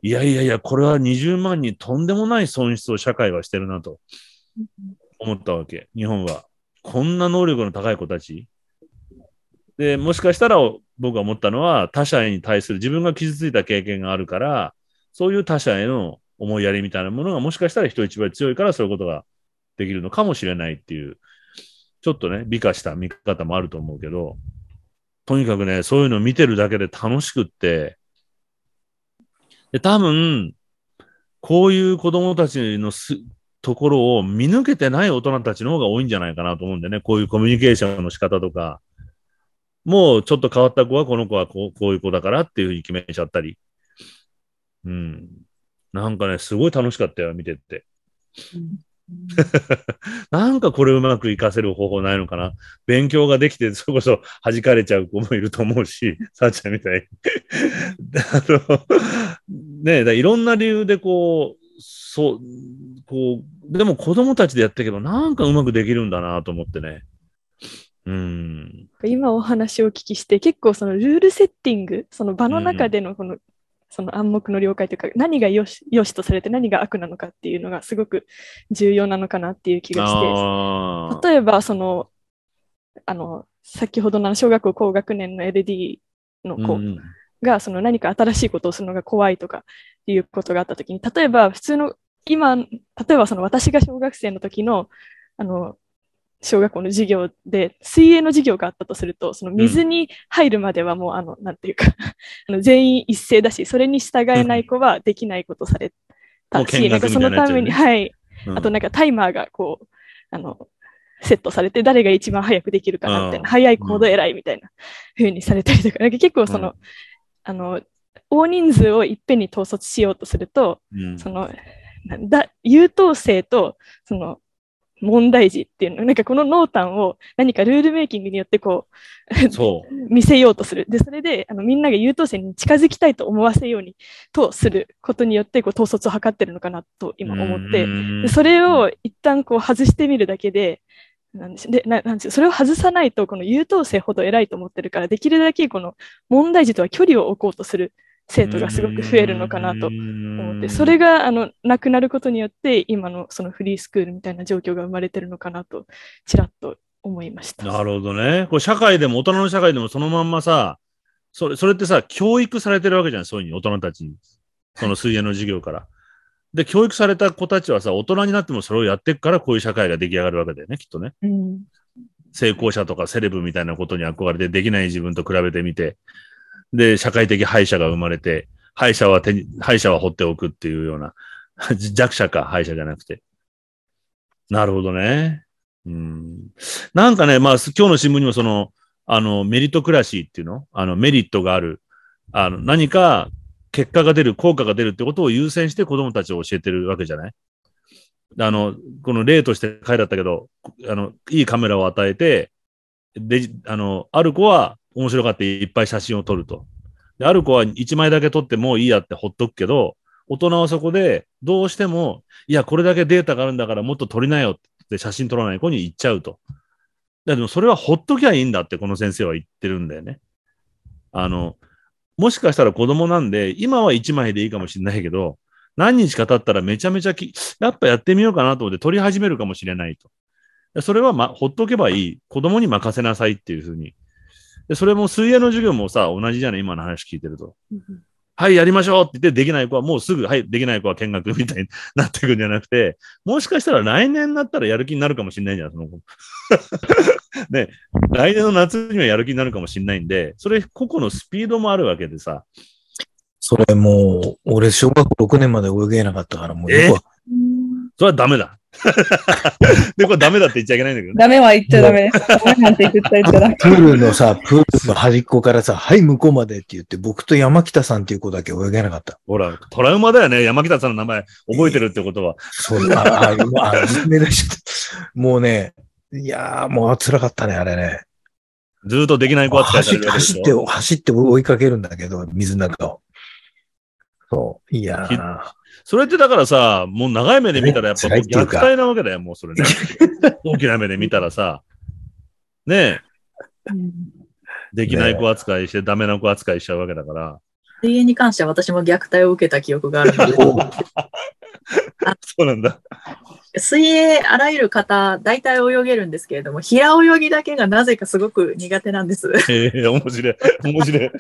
いやいやいや、これは20万にとんでもない損失を社会はしてるなと思ったわけ。日本は。こんな能力の高い子たち。で、もしかしたら僕が思ったのは、他者に対する自分が傷ついた経験があるから、そういう他者への思いやりみたいなものがもしかしたら人一倍強いからそういうことができるのかもしれないっていう、ちょっとね、美化した見方もあると思うけど、とにかくね、そういうのを見てるだけで楽しくって、で、多分、こういう子供たちのすところを見抜けてない大人たちの方が多いんじゃないかなと思うんでね、こういうコミュニケーションの仕方とか、もうちょっと変わった子はこの子はこうこういう子だからっていうふうに決めちゃったり。うん。なんかね、すごい楽しかったよ、見てって。なんかこれうまく活かせる方法ないのかな？勉強ができて、それこそ弾かれちゃう子もいると思うし、さっちゃんみたいに。あの、ねえ、だいろんな理由でこう、そう、こう、でも子供たちでやっていけばなんかうまくできるんだなと思ってね。うん。今お話をお聞きして、結構そのルールセッティング、その場の中でのこの、その暗黙の了解というか、何がよしよしとされて何が悪なのかっていうのがすごく重要なのかなっていう気がして、例えばその、あの、先ほどの小学校高学年の LD の子うんがその何か新しいことをするのが怖いとかっていうことがあったときに、例えば普通の、今、例えばその私が小学生の時の、あの、小学校の授業で水泳の授業があったとすると、その水に入るまではもう、あの、なんていうか あの、全員一斉だし、それに従えない子はできないことされもたう見し、なんかそのために、はい、うん。あとなんかタイマーがこう、あの、セットされて誰が一番早くできるかなみたいうんな、早い行動偉いみたいな風にされたりとか、なんか結構その、うん。あの、大人数をいっぺんに統率しようとすると、うん。その、だ、優等生と、その、問題児っていうの、なんかこの濃淡を何かルールメイキングによってこう、そう。見せようとする。で、それで、あの、みんなが優等生に近づきたいと思わせように、とすることによって、こう、統率を図ってるのかなと今思って、でそれを一旦こう外してみるだけで、なんでななんでしょう。それを外さないと、この優等生ほど偉いと思ってるから、できるだけこの問題児とは距離を置こうとする生徒がすごく増えるのかなと思って、それが、があのなくなることによって、今のそのフリースクールみたいな状況が生まれてるのかなと、ちらっと思いました。なるほどね。これ社会でも、大人の社会でもそのまんまさ、それ、それってさ、教育されてるわけじゃん、そういうふうに、大人たちに。その水泳の授業から。で、教育された子たちはさ、大人になってもそれをやっていくから、こういう社会が出来上がるわけだよね、きっとね。うん成功者とかセレブみたいなことに憧れて、できない自分と比べてみて、で、社会的敗者が生まれて、敗者は手に、敗者は放っておくっていうような、弱者か、敗者じゃなくて。なるほどね。うん。なんかね、まあ、今日の新聞にもその、あの、メリットクラシーっていうの？あの、メリットがある。あの、何か結果が出る、効果が出るってことを優先して子供たちを教えてるわけじゃない？あの、この例として書いてあったけど、あの、いいカメラを与えて、で、あの、ある子は面白がっていっぱい写真を撮ると。で、ある子は1枚だけ撮ってもういいやってほっとくけど、大人はそこでどうしても、いや、これだけデータがあるんだからもっと撮りなよって写真撮らない子に言っちゃうと。でもそれはほっときゃいいんだってこの先生は言ってるんだよね。あの、もしかしたら子供なんで、今は1枚でいいかもしれないけど、何日か経ったらめちゃめちゃき、やっぱやってみようかなと思って撮り始めるかもしれないと。それはま、ほっとけばいい。子供に任せなさいっていうふうに。で、それも水泳の授業もさ、同じじゃない？今の話聞いてると。はい、やりましょうって言って、できない子はもうすぐ、はい、できない子は見学みたいになっていくんじゃなくて、もしかしたら来年になったらやる気になるかもしれないじゃん、その子。ね、来年の夏にはやる気になるかもしれないんで、それ個々のスピードもあるわけでさ。それもう、俺、小学校6年まで泳げなかったから、もうえよくわそれはダメだ。で、これダメだって言っちゃいけないんだけどね。ダメは言っちゃダメです。ダメなんて絶対言っちゃダメ。プールのさ、プールの端っこからさ、はい、向こうまでって言って、僕と山北さんっていう子だけ泳げなかった。ほら、トラウマだよね。山北さんの名前覚えてるってことは。そう、あ、あ、あ、あ目出し。もうね、いやー、もう辛かったね、あれね。ずーっとできない子扱いさ走って、れ走って、ょ。走って追いかけるんだけど、水の中を。そう、いやひー。それってだからさ、もう長い目で見たらやっぱ 虐待なわけだよ、もうそれね。大きな目で見たらさ。ねえ、できない子扱いして、ダメな子扱いしちゃうわけだから。水泳に関しては私も虐待を受けた記憶があるので、そうなんだ。水泳あらゆる方、大体泳げるんですけれども、平泳ぎだけがなぜかすごく苦手なんです。へえ、面白い。面白い。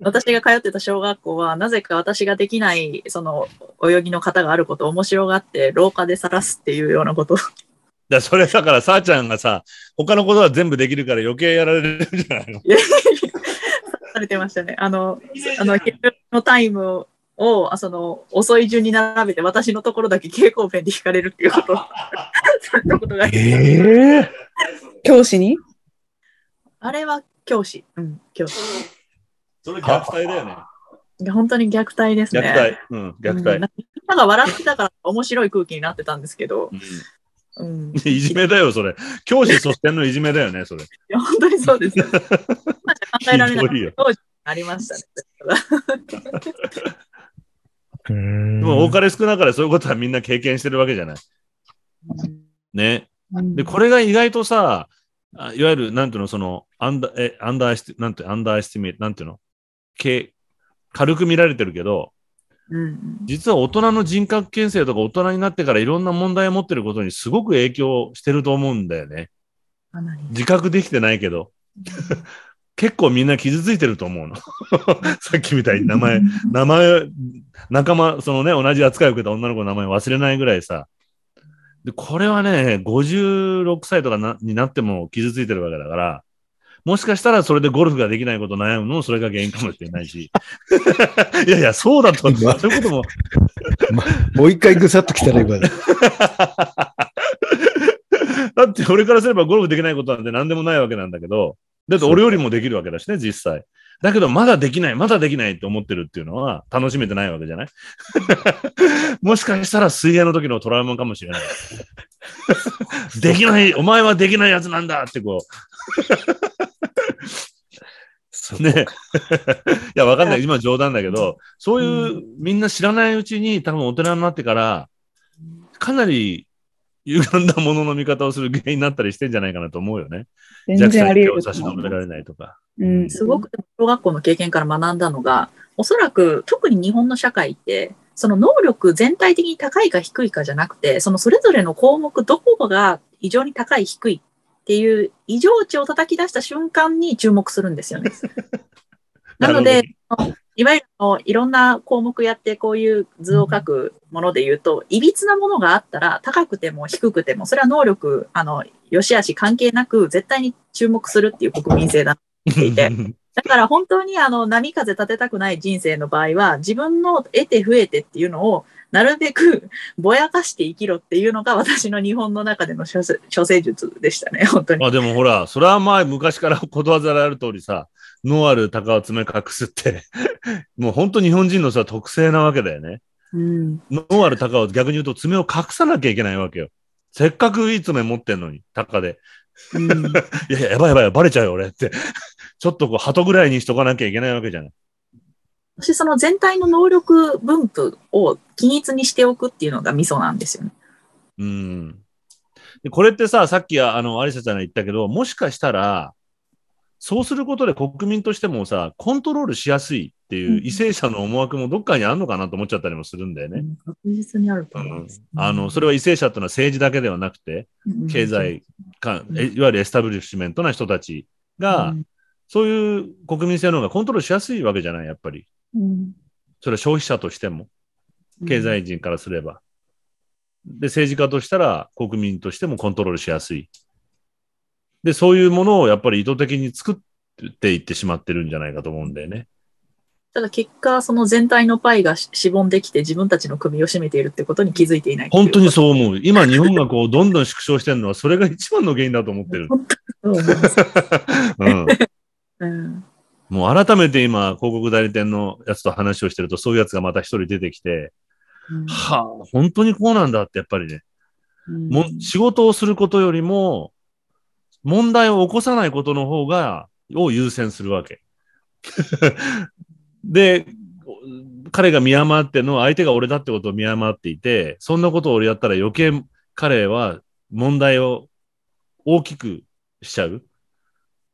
私が通ってた小学校は、なぜか私ができない、その、泳ぎの方があることを面白がって、廊下で晒すっていうようなことを。だそれだから、さあちゃんがさ、他のことは全部できるから余計やられるんじゃないの？されてましたね。あの、あの、昼のタイムを、あその、遅い順に並べて、私のところだけ蛍光ペンで引かれるっていうことを、されたことがありますええ教師に？あれは教師。うん、教師。それ虐待だよね。いや本当に虐待ですね。虐待。うん、虐うん待。みんなが笑ってたから面白い空気になってたんですけど、うんうん、いいじめだよ、それ。教師率先のいじめだよね、それ。や本当にそうです。今じゃ考えられないひどいよ当時ありましたね。でも多かれ少なかれそういうことはみんな経験してるわけじゃない。ね。で、これが意外とさ、あいわゆる、なんていうの、その、アンダー、え、アンダーエステ、なんて、アンダーエスティメなんていうの？け軽く見られてるけど、うん実は大人の人格形成とか大人になってからいろんな問題を持ってることにすごく影響してると思うんだよね。自覚できてないけど。結構みんな傷ついてると思うの。さっきみたいに名前、名前、仲間、そのね、同じ扱いを受けた女の子の名前忘れないぐらいさ。で、これはね、56歳とかなになっても傷ついてるわけだから、もしかしたらそれでゴルフができないこと悩むのもそれが原因かもしれないし。いやいや、そうだと、今そういうことも、もう一回ぐさっと来たら今だ。だって俺からすればゴルフできないことなんて何でもないわけなんだけど、だって俺よりもできるわけだしね、実際。だけどまだできない、まだできないって思ってるっていうのは楽しめてないわけじゃない？もしかしたら水泳の時のトラウマかもしれない。できない、お前はできないやつなんだってこう。ね。いや、わかんない。今冗談だけど、そういう、みんな知らないうちに多分大人になってから、かなり歪んだものの見方をする原因になったりしてんじゃないかなと思うよね。全然あり得る。差し伸べられないとか。うん。すごく小学校の経験から学んだのが、おそらく特に日本の社会って、その能力全体的に高いか低いかじゃなくて、そのそれぞれの項目どこが異常に高い低いっていう異常値を叩き出した瞬間に注目するんですよね。なので、いわゆるあのいろんな項目やってこういう図を書くもので言うと、いびつなものがあったら高くても低くても、それは能力、あの、良し悪し関係なく絶対に注目するっていう国民性だていて だから本当にあの波風立てたくない人生の場合は自分の得て増えてっていうのをなるべく ぼやかして生きろっていうのが私の日本の中での処世術でしたね、本当に。あ、でもほら、それは前昔からことわざである通りさ、脳ある鷹を爪隠すって、もう本当日本人のさ、特性なわけだよね。うん、脳ある鷹を逆に言うと爪を隠さなきゃいけないわけよ。せっかくいい爪持ってんのに、鷹で。うん いやいや、やばいやばい、バレちゃうよ、俺って。ちょっとこう、鳩ぐらいにしとかなきゃいけないわけじゃない。私その全体の能力分布を均一にしておくっていうのがミソなんですよね。うん。でこれってさ、さっきあの、アリサちゃんが言ったけど、もしかしたら、そうすることで国民としてもさ、コントロールしやすいっていう為政者の思惑もどっかにあるのかなと思っちゃったりもするんだよね。確実にあるとうん思います。あの、それは為政者っていうのは政治だけではなくて、うん経済か、いわゆるエスタブリッシュメントな人たちが、うんそういう国民性の方がコントロールしやすいわけじゃない、やっぱり。うんそれは消費者としても、経済人からすれば。で、政治家としたら国民としてもコントロールしやすい。で、そういうものをやっぱり意図的に作っていってしまってるんじゃないかと思うんだよね。ただ結果、その全体のパイがししぼんできて自分たちの首を絞めているってことに気づいていない本当にそう思う。今日本がこう、どんどん縮小してるのは、それが一番の原因だと思ってる。本当にそう思います。うん。うん。もう改めて今、広告代理店のやつと話をしてると、そういうやつがまた一人出てきて、うんはあ、本当にこうなんだって、やっぱりね。うんも仕事をすることよりも、問題を起こさないことの方が、を優先するわけ。で、彼が見誤っての、相手が俺だってことを見誤っていて、そんなことを俺やったら余計彼は問題を大きくしちゃう。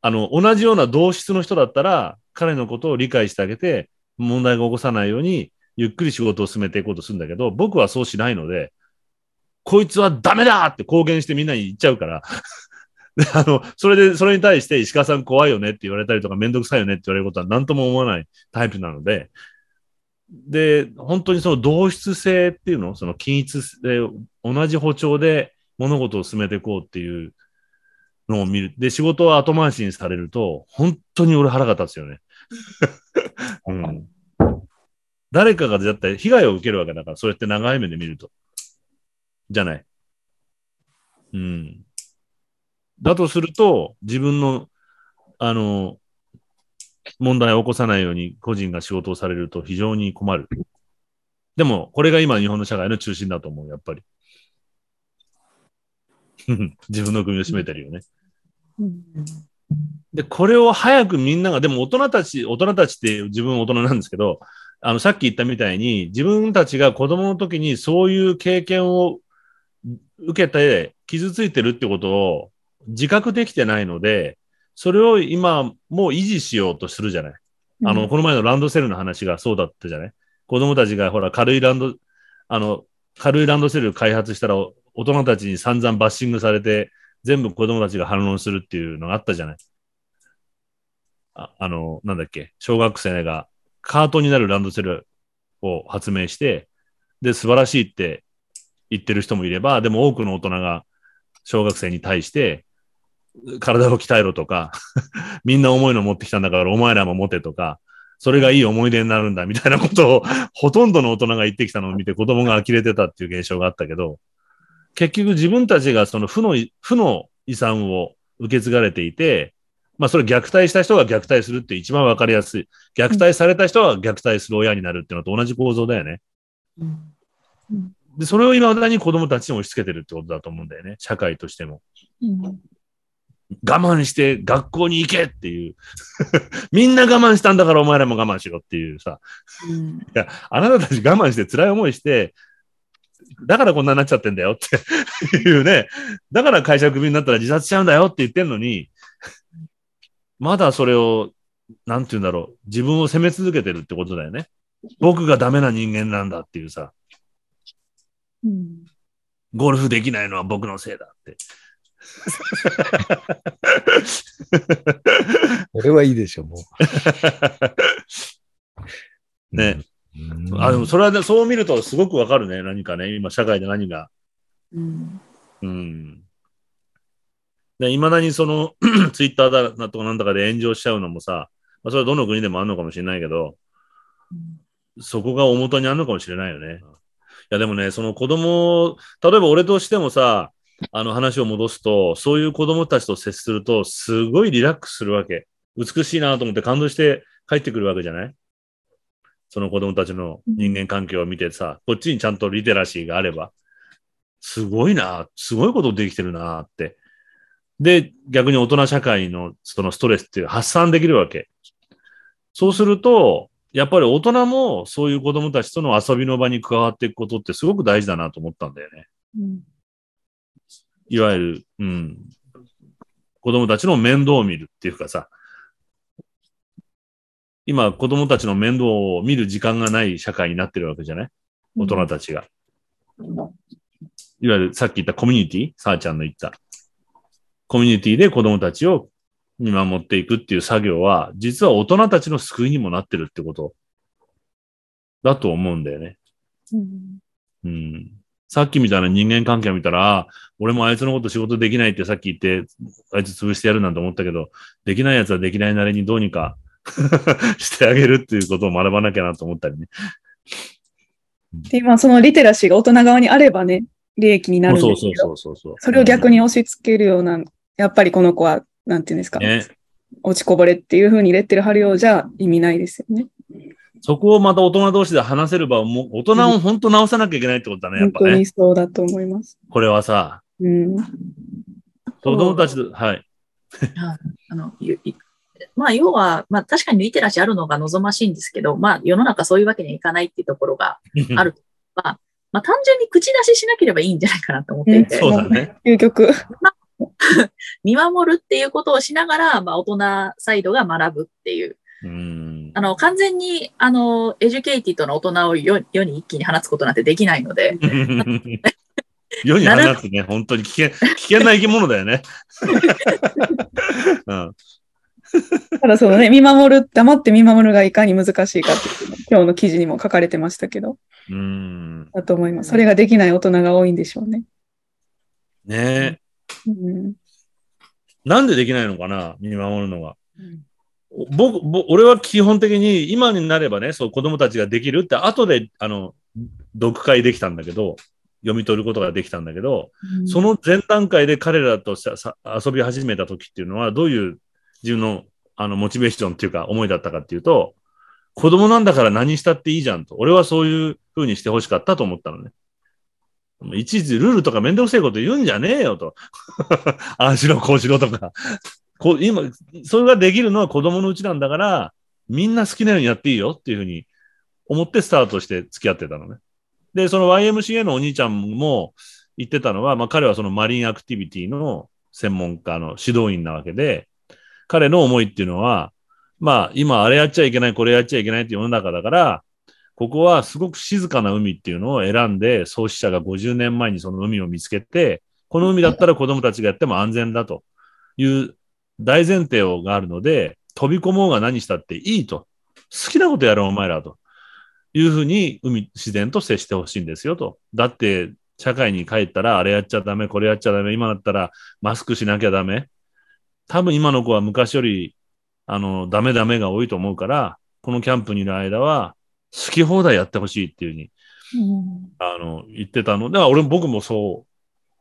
あの、同じような同質の人だったら、彼のことを理解してあげて、問題が起こさないように、ゆっくり仕事を進めていこうとするんだけど、僕はそうしないので、こいつはダメだって公言してみんなに言っちゃうから。で あの、それで、それに対して石川さん怖いよねって言われたりとかめんどくさいよねって言われることは何とも思わないタイプなので、で、本当にその同質性っていうの、その均一性、同じ歩調で物事を進めていこうっていうのを見る。で、仕事を後回しにされると、本当に俺腹が立つよね。うん。誰かがだって被害を受けるわけだから、そうやって長い目で見ると。じゃない。うん。だとすると、自分の、あの、問題を起こさないように個人が仕事をされると非常に困る。でも、これが今日本の社会の中心だと思う、やっぱり。自分の首を絞めてるよね。で、これを早くみんなが、でも大人たち、大人たちって自分大人なんですけど、あの、さっき言ったみたいに、自分たちが子供の時にそういう経験を受けて傷ついてるってことを自覚できてないので、それを今もう維持しようとするじゃない。あの、この前のランドセルの話がそうだったじゃない。子供たちがほら軽いランド、あの、軽いランドセル開発したら大人たちに散々バッシングされて、全部子供たちが反論するっていうのがあったじゃない。ああの、なんだっけ、小学生がカートになるランドセルを発明して、で、素晴らしいって言ってる人もいれば、でも多くの大人が小学生に対して、体を鍛えろとか、みんな重いの持ってきたんだからお前らも持てとか、それがいい思い出になるんだみたいなことをほとんどの大人が言ってきたのを見て子供が呆れてたっていう現象があったけど、結局自分たちがその負の、負の遺産を受け継がれていて、まあそれ虐待した人が虐待するって一番わかりやすい。虐待された人が虐待する親になるっていうのと同じ構造だよね。うんで、それを今だに子供たちに押し付けてるってことだと思うんだよね。社会としても。我慢して学校に行けっていう。みんな我慢したんだからお前らも我慢しろっていうさ。うんいや、あなたたち我慢して辛い思いして、だからこんなになっちゃってんだよって いうね。だから会社クビになったら自殺しちゃうんだよって言ってんのに、まだそれを、なんて言うんだろう。自分を責め続けてるってことだよね。僕がダメな人間なんだっていうさ。ゴルフできないのは僕のせいだって。これはいいでしょ、もう。ね。うん。あ、でもそれはね、そう見るとすごくわかるね。何かね。今、社会で何が。うんうん。で、未だにその、ツイッターだとかなんだかで炎上しちゃうのもさ、まあ、それはどの国でもあるのかもしれないけど、そこが大元にあるのかもしれないよね。いや、でもね、その子供、例えば俺としてもさ、あの話を戻すと、そういう子供たちと接すると、すごいリラックスするわけ。美しいなと思って感動して帰ってくるわけじゃない？その子供たちの人間関係を見てさ、こっちにちゃんとリテラシーがあれば、すごいな、すごいことできてるなって。で、逆に大人社会のそのストレスっていう発散できるわけ。そうすると、やっぱり大人もそういう子供たちとの遊びの場に加わっていくことってすごく大事だなと思ったんだよね。うんいわゆる、うん。子供たちの面倒を見るっていうかさ、今子供たちの面倒を見る時間がない社会になってるわけじゃない？大人たちが。いわゆるさっき言ったコミュニティ、さあちゃんの言った。コミュニティで子供たちを見守っていくっていう作業は、実は大人たちの救いにもなってるってことだと思うんだよね。うん。さっきみたいな人間関係を見たら、あ俺もあいつのこと仕事できないってさっき言って、あいつ潰してやるなんて思ったけど、できない奴はできないなりにどうにか してあげるっていうことを学ばなきゃなと思ったりね。で、まあそのリテラシーが大人側にあればね、利益になるんそうそうですけど、そうそうそう。それを逆に押し付けるような、やっぱりこの子は、なんていうんですか、ね。落ちこぼれっていう風にレッテル貼るようじゃ意味ないですよね。そこをまた大人同士で話せれば、もう大人を本当直さなきゃいけないってことだね、やっぱね本当に。そうだと思います。これはさ、うん。子供たちと、はい。あの、まあ、要は、まあ、確かにリテラシーあるのが望ましいんですけど、まあ、世の中そういうわけにはいかないっていうところが あるまあ、単純に口出ししなければいいんじゃないかなと思っていて、そうだね。究極。見守るっていうことをしながら、まあ、大人サイドが学ぶっていう。うん。あの、完全に、あの、 educated の大人を世世に一気に放つことなんてできないので、世に放つね、本当に危険、危険な生き物だよね。うん。ただそのね、見守る、黙って見守るがいかに難しいかっていうの今日の記事にも書かれてましたけど、うん。だと思います。それができない大人が多いんでしょうね。ねえ。うん。なんでできないのかな？見守るのが。僕、ぼ俺は基本的に今になればね、そう子供たちができるって後で、あの、読解できたんだけど、読み取ることができたんだけど、その前段階で彼らとささ遊び始めた時っていうのは、どういう自分のあのモチベーションっていうか思いだったかっていうと、子供なんだから何したっていいじゃんと。俺はそういう風にして欲しかったと思ったのね。いちいちルールとかめんどくせえこと言うんじゃねえよと。ああしろ、こうしろとか。こ今、それができるのは子供のうちなんだから、みんな好きなようにやっていいよっていうふうに思ってスタートして付き合ってたのね。で、その YMCA のお兄ちゃんも言ってたのは、まあ彼はそのマリンアクティビティの専門家の指導員なわけで、彼の思いっていうのは、まあ今あれやっちゃいけない、これやっちゃいけないって世の中だから、ここはすごく静かな海っていうのを選んで、創始者が50年前にその海を見つけて、この海だったら子供たちがやっても安全だという大前提をがあるので、飛び込もうが何したっていいと。好きなことやろう、お前らと。いうふうに海、自然と接してほしいんですよと。だって、社会に帰ったら、あれやっちゃダメ、これやっちゃダメ、今だったらマスクしなきゃダメ。多分今の子は昔より、あの、ダメダメが多いと思うから、このキャンプにいる間は、好き放題やってほしいっていうふうに、あの、言ってたので、俺、僕もそう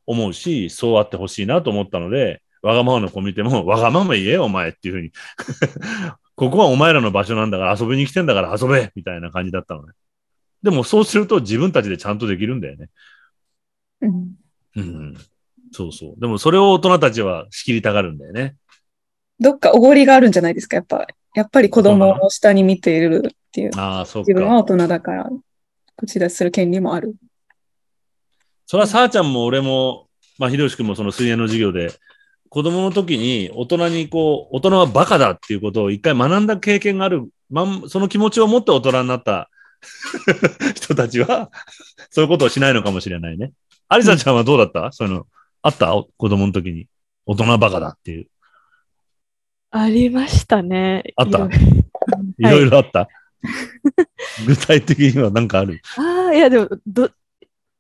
思うし、そうあってほしいなと思ったので、わがままの子見ても、わがまま言えよ、お前っていうふうに。ここはお前らの場所なんだから遊びに来てんだから遊べみたいな感じだったのね。でもそうすると自分たちでちゃんとできるんだよね。うんうん。そうそう。でもそれを大人たちは仕切りたがるんだよね。どっかおごりがあるんじゃないですか、やっぱ。やっぱり子供を下に見ているっていう。ああ、そう自分はか。大人だから、口出しする権利もある。それはさあちゃんも俺も、まあ、ひろしくんもその水泳の授業で、子供の時に大人にこう、大人はバカだっていうことを一回学んだ経験がある、まん、その気持ちを持って大人になった 人たちは、そういうことをしないのかもしれないね。アリサちゃんはどうだった、そういうの、あった？子供の時に。大人はバカだっていう。ありましたね。あった？いろいろいろいろあった、具体的には何かある？ああ、いや、でも、ど、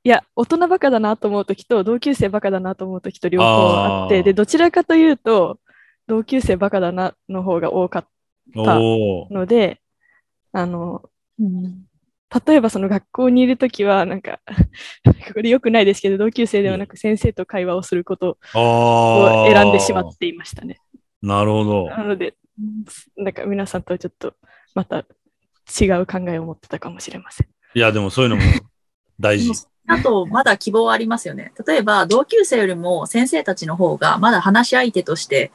いや、大人バカだなと思うときと、同級生バカだなと思うときと両方あって、で、どちらかというと、同級生バカだなの方が多かった。ので、あの、うん例えばその学校にいるときは、なんか、これ良くないですけど、同級生ではなく先生と会話をすることあをあ。選んでしまっていましたね。なるほど。なので、なんか皆さんとはちょっとまた違う考えを持ってたかもしれません。いや、でもそういうのも大事。あと、まだ希望ありますよね。例えば、同級生よりも先生たちの方が、まだ話し相手として、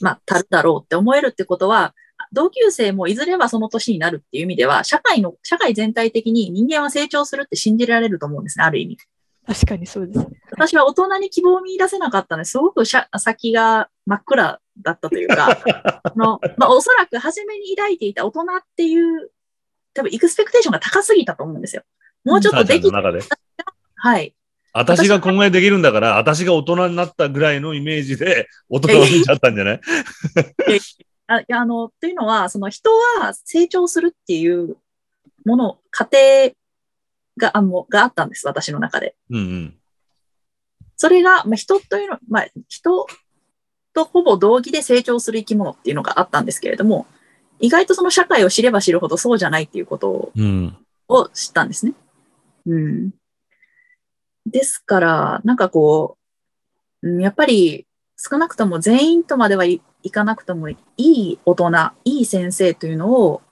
まあ、たるだろうって思えるってことは、同級生もいずれはその年になるっていう意味では、社会の、社会全体的に人間は成長するって信じられると思うんですね、ある意味。確かにそうですね。私は大人に希望を見出せなかったので、すごくしゃ先が真っ暗だったというか、あのまあ、おそらく初めに抱いていた大人っていう、多分エクスペクテーションが高すぎたと思うんですよ。もうちょっとできんの中で。はい。私がこんぐらいできるんだから、私が大人になったぐらいのイメージで、大人を見ちゃったんじゃない？あいやあの、というのは、その人は成長するっていうもの、過程があもうがあったんです、私の中で。うんうん。それが、まあ、人というの、まあ、人とほぼ同義で成長する生き物っていうのがあったんですけれども、意外とその社会を知れば知るほどそうじゃないっていうことをうん。を知ったんですね。うん。ですから、なんかこう、うんやっぱり少なくとも全員とまではい、いかなくともいい大人、いい先生というのを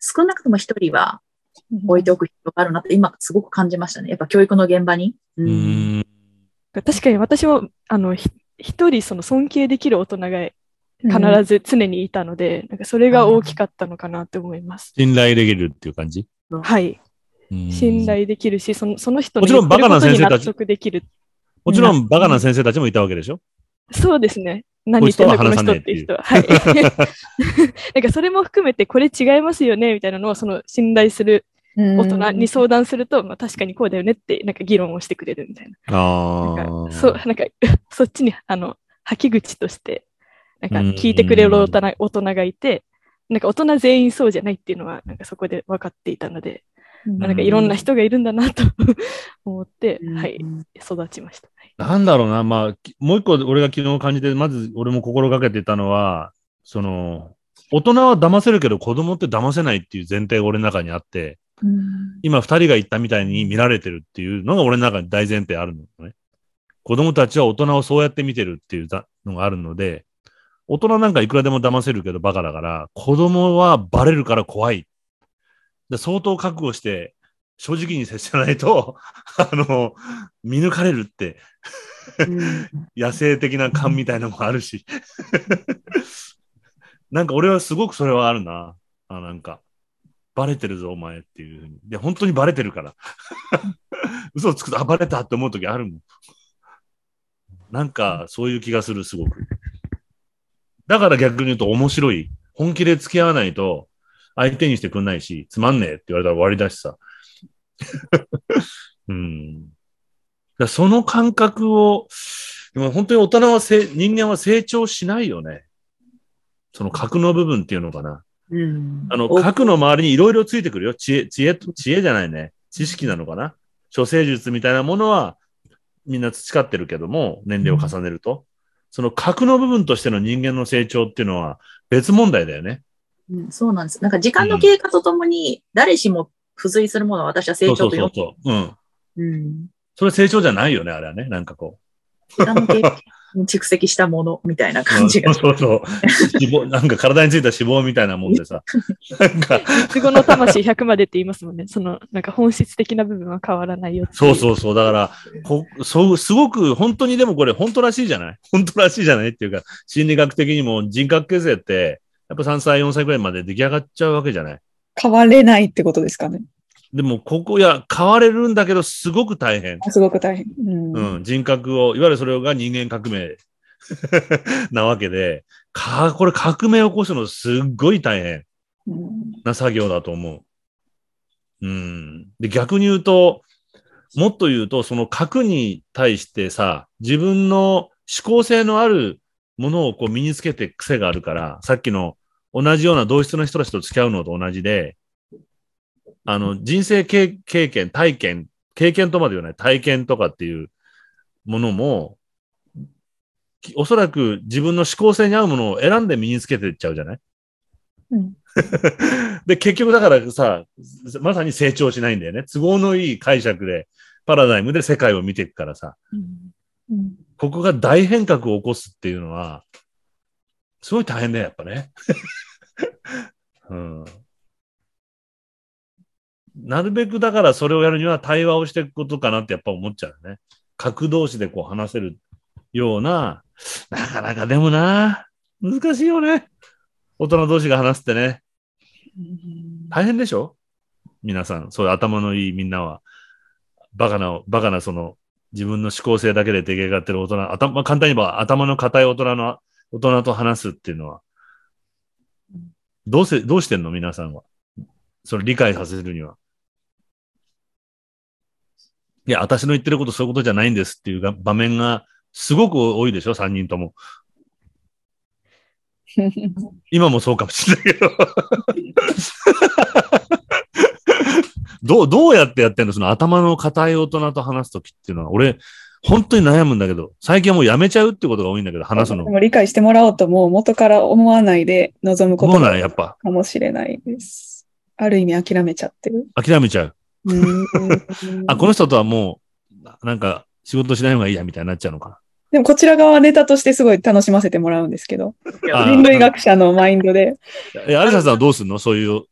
少なくとも一人は置いておく必要があるなって今すごく感じましたね。やっぱ教育の現場に。うう。ん。確かに私も、あの、ひ一人その尊敬できる大人が必ず常にいたので、なんかそれが大きかったのかなと思います。信頼できるっていう感じ？はい。うん信頼できるし、そのその人のもちろん言ことに納先生たち得できる。もちろん、バカな先生たちもいたわけでしょ？そうですね。何言ってんだこの人っていう人は。はい。なんかそれも含めて、これ違いますよねみたいなのを、その信頼する大人に相談すると、まあ確かにこうだよねって、なんか議論をしてくれるみたいな。あなんあ。かそう、なんか、そっちに、あの、吐き口として、なんか聞いてくれる大人大人がいて、なんか大人全員そうじゃないっていうのは、なんかそこで分かっていたので、まあなんかいろんな人がいるんだなと 思って、はい、育ちました。はいなんだろうな、まあ、きもう一個俺が昨日感じて、まず俺も心がけてたのは、その、大人は騙せるけど子供って騙せないっていう前提が俺の中にあって、うん今二人が言ったみたいに見られてるっていうのが俺の中に大前提あるのね。子供たちは大人をそうやって見てるっていうざのがあるので、大人なんかいくらでも騙せるけどバカだから、子供はバレるから怖い。で相当覚悟して、正直に接しないと、あの、見抜かれるって、野生的な感みたいなのもあるし。なんか俺はすごくそれはあるな。あ、なんか、バレてるぞ、お前っていうふうに。で、本当にバレてるから。嘘をつくと、あ、バレたって思う時あるもん。なんか、そういう気がする、すごく。だから逆に言うと面白い。本気で付き合わないと、相手にしてくんないし、つまんねえって言われたら終わりだしさ。うん。だその感覚を、でも本当に大人はせ、人間は成長しないよね。その核の部分っていうのかな。うんあの、核の周りにいろいろついてくるよ。知恵、知恵、知恵じゃないね。知識なのかな。処世術みたいなものは、みんな培ってるけども、年齢を重ねると。その核の部分としての人間の成長っていうのは別問題だよね。うんそうなんです。なんか時間の経過とともに、誰しも付随するものは私は成そうそう長と呼そうそう。うん。ぶ。うん。それ成長じゃないよね、あれはね。なんかこ時間の経過に蓄積したものみたいなう。感じが。そうそうそう。脂肪、なんか体についた脂肪みたいなもんでさ。なんか、三つ子の魂100までって言いますもんね。その、なんか本質的な部分は変わらないよそうそうそう。だから、こそう、すごく、本当にでもこれ、本当らしいじゃない？本当らしいじゃない？っていうか、心理学的にも人格形成って、やっぱ3歳、4歳くらいまで出来上がっちゃうわけじゃない？変われないってことですかね。でも、ここや、変われるんだけど、すごく大変。すごく大変。うんうん、人格を、いわゆるそれが人間革命 なわけで、か、これ革命を起こすのすっごい大変うんな作業だと思う。うん。で、逆に言うと、もっと言うと、その核に対してさ、自分の思考性のあるものをこう身につけて癖があるから、さっきの同じような同質の人たちと付き合うのと同じで、あの、人生経経験、体験、経験とまで言わない、体験とかっていうものも、きおそらく自分の思考性に合うものを選んで身につけていっちゃうじゃない？うん で、結局だからさ、まさに成長しないんだよね。都合のいい解釈で、パラダイムで世界を見ていくからさ、うんうんここが大変革を起こすっていうのは、すごい大変だよ、やっぱね。うん。なるべくだからそれをやるには対話をしていくことかなってやっぱ思っちゃうね。格同士でこう話せるような、なかなかでもな、難しいよね。大人同士が話すってね。大変でしょ？皆さん、そういう頭のいいみんなは。バカな、バカなその、自分の思考性だけで出来上がってる大人、頭、簡単に言えば頭の固い大人の、大人と話すっていうのは、どうせ、どうしてんの？皆さんは。それ理解させるには。いや、私の言ってることそういうことじゃないんですっていう場面がすごく多いでしょ？三人とも。今もそうかもしれないけど。どう、どうやってやってんの？その頭の固い大人と話すときっていうのは、俺、本当に悩むんだけど、最近はもうやめちゃうってことが多いんだけど、話すので。も理解してもらおうともう元から思わないで望むことかやっぱ。もしれないです。ある意味諦めちゃってる。諦めちゃう。うん あ、この人とはもう、ななんか、仕事しない方がいいや、みたいになっちゃうのかでもこちら側はネタとしてすごい楽しませてもらうんですけど、人類学者のマインドで。え、アリサさんはどうすんの？そういう。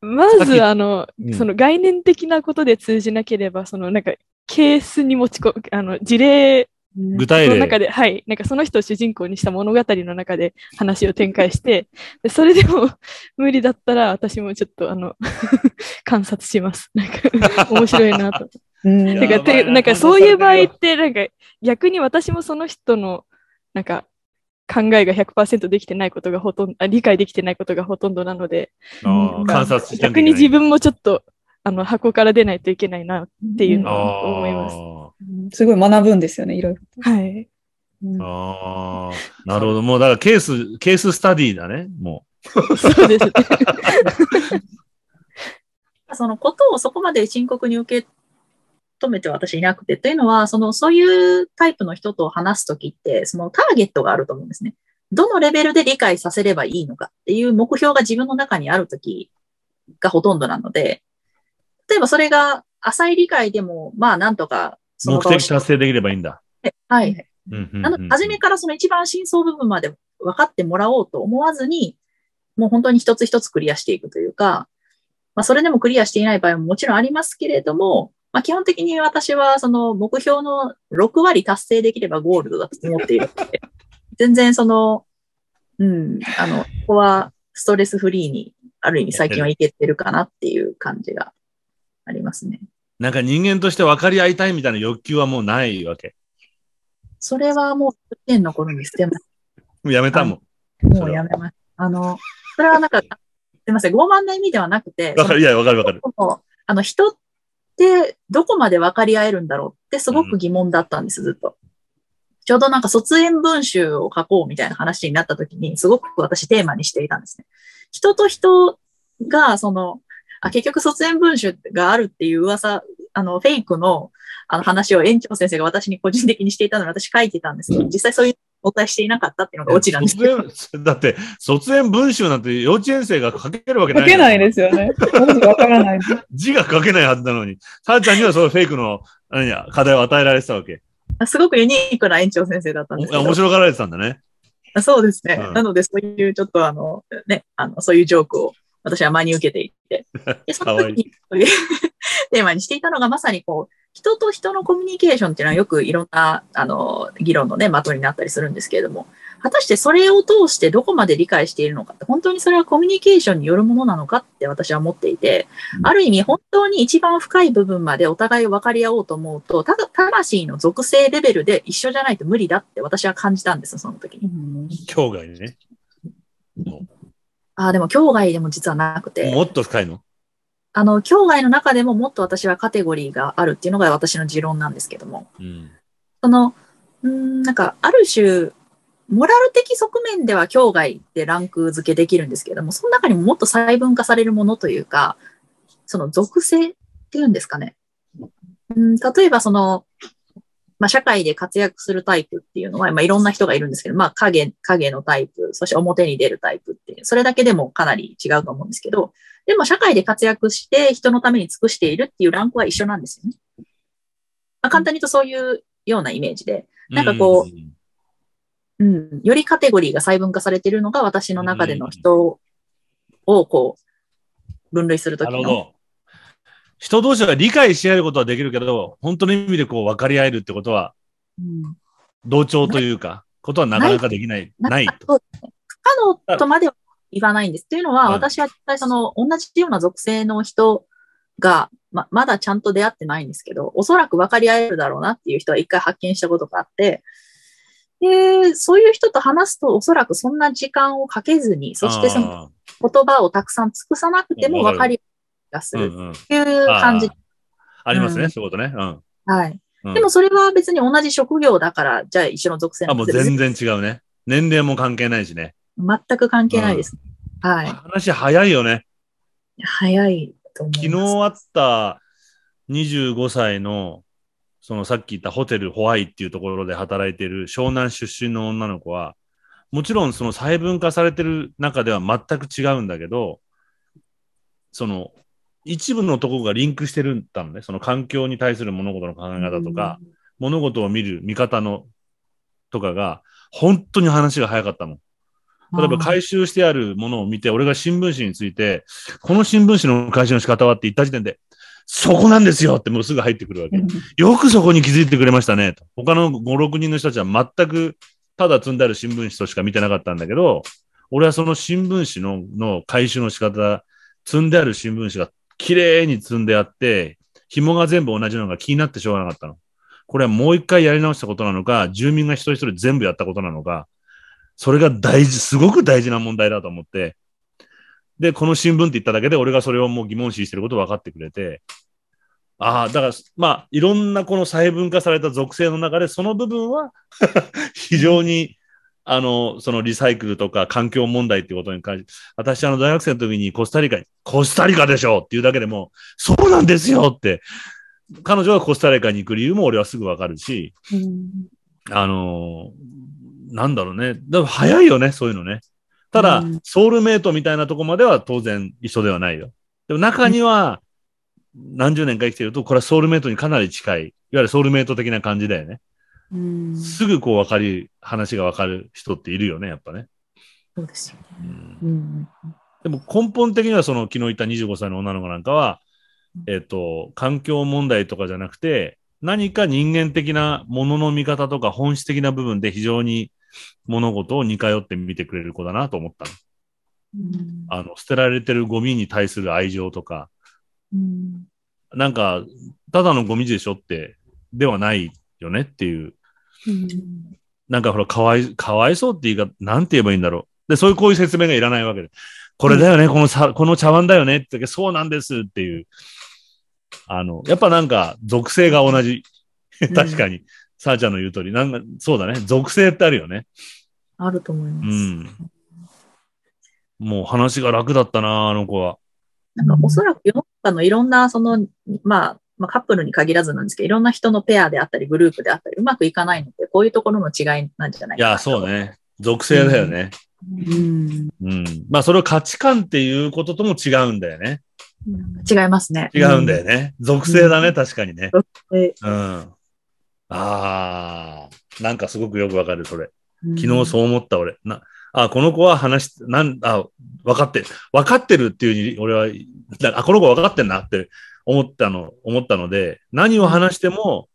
まず、あの、うんその概念的なことで通じなければ、そのなんか、ケースに持ち込む、あの、事例具体例。の中で、はい、なんかその人を主人公にした物語の中で話を展開して、でそれでも 無理だったら私もちょっとあの、観察します。なんか、面白いなと。うんやてか、なてなんかそういう場合って、なんか逆に私もその人の、なんか、考えが100%できてないことがほとんど、あ理解できてないことがほとんどなので、観察逆に自分もちょっと、あの、箱から出ないといけないなっていうのあは思います。ーすごい学ぶんですよね、いろいろ。はい。うんあー、なるほど。もうだからケース、ケーススタディだね。もそうですね。そのことをそこまで深刻に受け止めて私いなくて、というのは、その、そういうタイプの人と話すときって、そのターゲットがあると思うんですね。どのレベルで理解させればいいのかっていう目標が自分の中にあるときがほとんどなので、例えばそれが浅い理解でも、まあなんとかう、目的達成できればいいんだ。はい。なので、初めからその一番真相部分まで分かってもらおうと思わずに、もう本当に一つ一つクリアしていくというか、まあ、それでもクリアしていない場合ももちろんありますけれども、まあ、基本的に私はその目標の6割達成できればゴールドだと思っているので、全然その、うん、あの、ここはストレスフリーに、ある意味最近はいけてるかなっていう感じがありますね。なんか人間として分かり合いたいみたいな欲求はもうないわけ。それはもう、幼稚園の頃に捨てまもうやめたもん。もうやめます。あの、それはなんか、すみません、傲慢な意味ではなくて、わかる、いや、わかるわかる。あの、人ってどこまで分かり合えるんだろうってすごく疑問だったんです、ずっと。ちょうどなんか卒園文集を書こうみたいな話になった時に、すごく私テーマにしていたんですね。人と人が、その、あ結局卒園文集があるっていう噂、あの、フェイクのあの話を園長先生が私に個人的にしていたので私書いてたんですけど、実際そういうお答えしていなかったっていうのがオチなんです だって、卒園文集なんて幼稚園生が書けるわけない。書けないですすよね。私わからない。字が書けないはずなのに、さあちゃんにはそのフェイクの何や課題を与えられてたわけ。すごくユニークな園長先生だったんですけど。面白がられてたんだね。そうですね。うんなので、そういうちょっとあの、ね、あの、そういうジョークを私は真に受けていて。で、その時にいう テーマにしていたのがまさにこう、人と人のコミュニケーションっていうのはよくいろんな、あの、議論のね、的になったりするんですけれども、果たしてそれを通してどこまで理解しているのかって、本当にそれはコミュニケーションによるものなのかって私は思っていて、ある意味本当に一番深い部分までお互いを分かり合おうと思うと、ただ魂の属性レベルで一緒じゃないと無理だって私は感じたんですよ、その時に。境外にね。もああ、でも境外でも実はなくて、もっと深いの？あの、境外の中でももっと私はカテゴリーがあるっていうのが私の持論なんですけども、うん。その、うーん、なんか、ある種、モラル的側面では境外ってランク付けできるんですけども、その中にももっと細分化されるものというか、その属性っていうんですかね。うん、例えばその、まあ、社会で活躍するタイプっていうのは、まあ、いろんな人がいるんですけど、まあ、影、影のタイプ、そして表に出るタイプっていう、それだけでもかなり違うと思うんですけど、でも社会で活躍して人のために尽くしているっていうランクは一緒なんですよね。まあ、簡単に言うとそういうようなイメージで、なんかこううん、よりカテゴリーが細分化されているのが私の中での人をこう、分類するときの。人同士が理解し合えることはできるけど、本当の意味でこう分かり合えるってことは、うん同調というか、ことはなかなかできない。ないなんかと。不可能とまでは言わないんです。というのは、うん私は実際その同じような属性の人が、ま、まだちゃんと出会ってないんですけど、おそらく分かり合えるだろうなっていう人は一回発見したことがあって、で、そういう人と話すと、おそらくそんな時間をかけずに、そしてそのあ言葉をたくさん尽くさなくても分かり合いがする。っていう感じあーありますね、うんそういうことね。うんはい。うん。でもそれは別に同じ職業だから、じゃあ一緒の属性あ、もう全然違うね。年齢も関係ないしね。全く関係ないです。はい。話早いよね。早いと思い。昨日会った25歳のそのさっき言ったホテルホワイっていうところで働いている湘南出身の女の子は、もちろんその細分化されてる中では全く違うんだけど、その一部のところがリンクしてるんだのね。その環境に対する物事の考え方とか、物事を見る見方のとかが、本当に話が早かったの。例えば回収してあるものを見て、俺が新聞紙について、この新聞紙の回収の仕方はって言った時点で、そこなんですよってもうすぐ入ってくるわけ。よくそこに気づいてくれましたね。と他の5、6人の人たちは全くただ積んである新聞紙としか見てなかったんだけど、俺はその新聞紙のの回収の仕方、積んである新聞紙が綺麗に積んであって、紐が全部同じのが気になってしょうがなかったの。これはもう一回やり直したことなのか、住民が一人一人全部やったことなのか、それが大事、すごく大事な問題だと思って、で、この新聞って言っただけで、俺がそれをもう疑問視してること分かってくれて、ああ、だから、まあ、いろんなこの細分化された属性の中で、その部分は 非常に、あの、そのリサイクルとか環境問題っていうことに関して、私、あの、大学生の時にコスタリカに、コスタリカでしょっていうだけでも、そうなんですよって、彼女がコスタリカに行く理由も俺はすぐわかるし、うんあのなんだろうね。でも早いよね、そういうのね。ただ、うんソウルメイトみたいなとこまでは当然一緒ではないよ。でも中には、何十年か生きてると、これはソウルメイトにかなり近い。いわゆるソウルメイト的な感じだよね。うんすぐこう分かり、話が分かる人っているよね、やっぱね。そうですよね。うんうんでも根本的にはその昨日言った25歳の女の子なんかは、えっ、と、環境問題とかじゃなくて、何か人間的なものの見方とか本質的な部分で非常に物事を似通って見てくれる子だなと思ったの。うんあの、捨てられてるゴミに対する愛情とか、うんなんか、ただのゴミでしょって、ではないよねっていう。なんかほら、かわい、かわいそうっていうか、なんて言えばいいんだろう。で、そういうこういう説明がいらないわけで。これだよね、このさ、この茶碗だよねって言って、そうなんですっていう。あの、やっぱなんか、属性が同じ。ん確かに、さあちゃんの言う通り、なんか、そうだね、属性ってあるよね。あると思いうます。ん。もう話が楽だったな、あの子は。なんかおそらく世の中のいろんな、その、まあ、まあ、カップルに限らずなんですけど、いろんな人のペアであったり、グループであったり、うまくいかないので、こういうところの違いなんじゃないかないや、そう。ね。属性だよね。うん。うん。まあ、それを価値観っていうこととも違うんだよね。違いますね。違うんだよね。属性だね、確かにね。でうん。ああ、なんかすごくよくわかる、それ。うん昨日そう思った、俺。な、あ、この子は話し、なん、あ、分かってる。分かってるっていうに、俺は、なあ、この子分かってんなって思ったの、思ったので、何を話しても、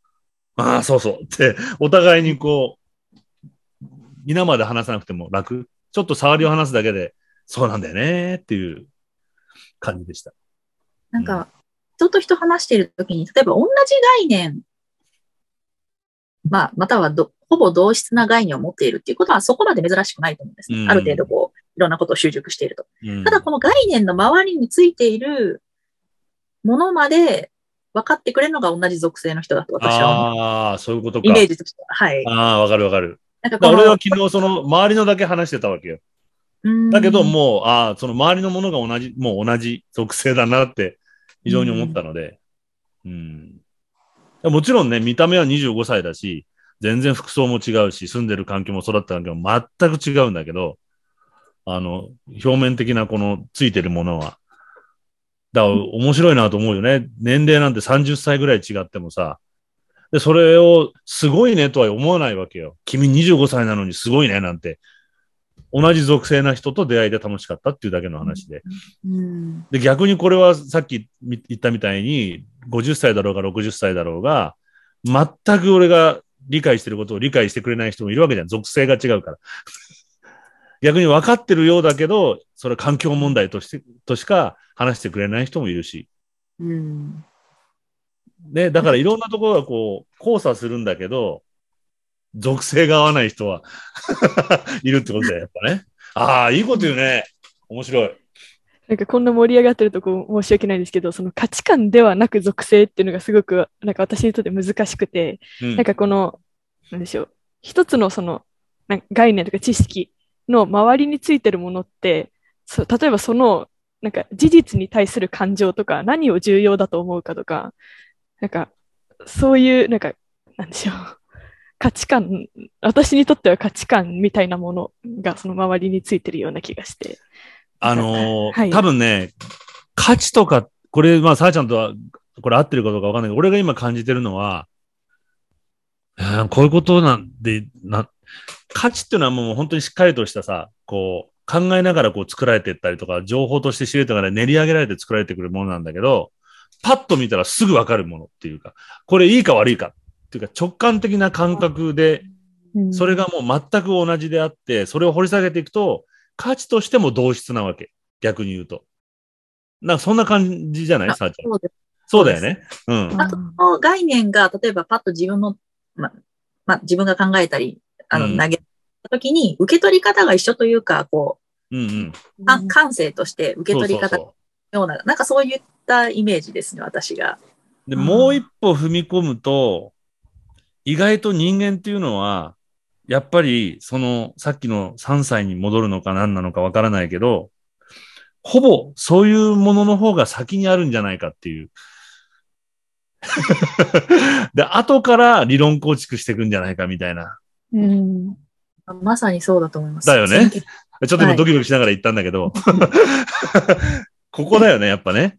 ああ、そうそうって、お互いにこう、皆まで話さなくても楽。ちょっと触りを話すだけで、そうなんだよねっていう感じでした。なんか、人と人話しているときに、例えば同じ概念、まあ、またはど、ほぼ同質な概念を持っているっていうことはそこまで珍しくないと思うんですね。うんある程度こう、いろんなことを習熟していると。うんただ、この概念の周りについているものまで分かってくれるのが同じ属性の人だと私は思う。ああ、そういうことか。イメージとしては。はい。ああ、わかるわかる。なんか俺は昨日その周りのだけ話してたわけよ。うんだけどもう、ああ、その周りのものが同じ、もう同じ属性だなって非常に思ったので。うん。もちろんね、見た目は25歳だし、全然服装も違うし、住んでる環境も育った環境も全く違うんだけど、あの、表面的なこのついてるものは。だから面白いなと思うよね。年齢なんて30歳ぐらい違ってもさ。で、それをすごいねとは思わないわけよ。君25歳なのにすごいねなんて。同じ属性な人と出会いで楽しかったっていうだけの話で。うん。で、逆にこれはさっきみ言ったみたいに、50歳だろうが60歳だろうが、全く俺が理解してることを理解してくれない人もいるわけじゃん。属性が違うから。逆に分かってるようだけど、それは環境問題として、としか話してくれない人もいるし。うん。ね、だからいろんなところがこう、交差するんだけど、属性が合わない人は いるってことだよ、やっぱね。ああ、いいこと言うね。面白い。なんかこんな盛り上がってるとこ申し訳ないんですけど、その価値観ではなく属性っていうのがすごくなんか私にとって難しくて、うんなんかこの、なんでしょう、一つのその概念とか知識の周りについてるものって、そう例えばそのなんか事実に対する感情とか何を重要だと思うかとか、なんかそういう、なんか、なんでしょう。価値観、私にとっては価値観みたいなものがその周りについてるような気がして。あのーはい多分ね、価値とか、これ、まあ、さあちゃんとは、これ合ってるかどうかわかんないけど、俺が今感じてるのは、えーこういうことなんで、な、価値っていうのはもう本当にしっかりとしたさ、こう、考えながらこう作られていったりとか、情報として知れたから練り上げられて作られてくるものなんだけど、パッと見たらすぐわかるものっていうか、これいいか悪いかっていうか直感的な感覚で、うんそれがもう全く同じであって、それを掘り下げていくと、価値としても同質なわけ。逆に言うと。なんかそんな感じじゃない？あさあちゃん。そうだよね。うん。あと、概念が、例えばパッと自分の、ま、ま、自分が考えたり、あの、うん投げたときに、受け取り方が一緒というか、こうんうん。う、か感性として受け取り方ような、なんかそういったイメージですね、私が。う。で、もう一歩踏み込むと、意外と人間っていうのは、やっぱり、その、さっきの3歳に戻るのか何なのかわからないけど、ほぼそういうものの方が先にあるんじゃないかっていう。で、後から理論構築していくんじゃないかみたいな。うんまさにそうだと思います。だよね先 ちょっと今ドキドキしながら言ったんだけど、ここだよね、やっぱね。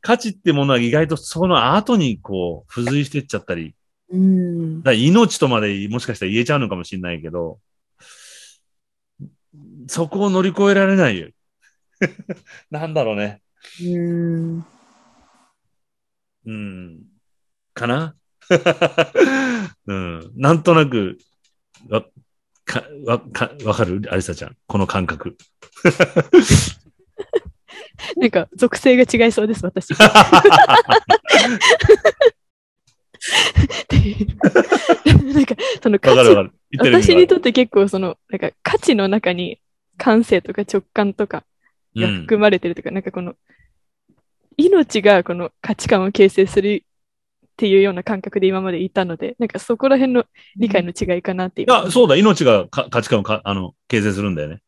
価値ってものは意外とその後にこう、付随してっちゃったり、うん。だ命とまでもしかしたら言えちゃうのかもしれないけど、そこを乗り越えられないよ。なんだろうね。うん。うん。かな？うん。なんとなく、わ、か、わ、か、わかる？アリサちゃん。この感覚。なんか、属性が違いそうです、私。なんか、その価値私にとって結構その、なんか価値の中に感性とか直感とかがうん含まれてるとか、なんかこの、命がこの価値観を形成するっていうような感覚で今までいたので、なんかそこら辺の理解の違いかなってい今。や、そうだ、命がか価値観をかあの形成するんだよね。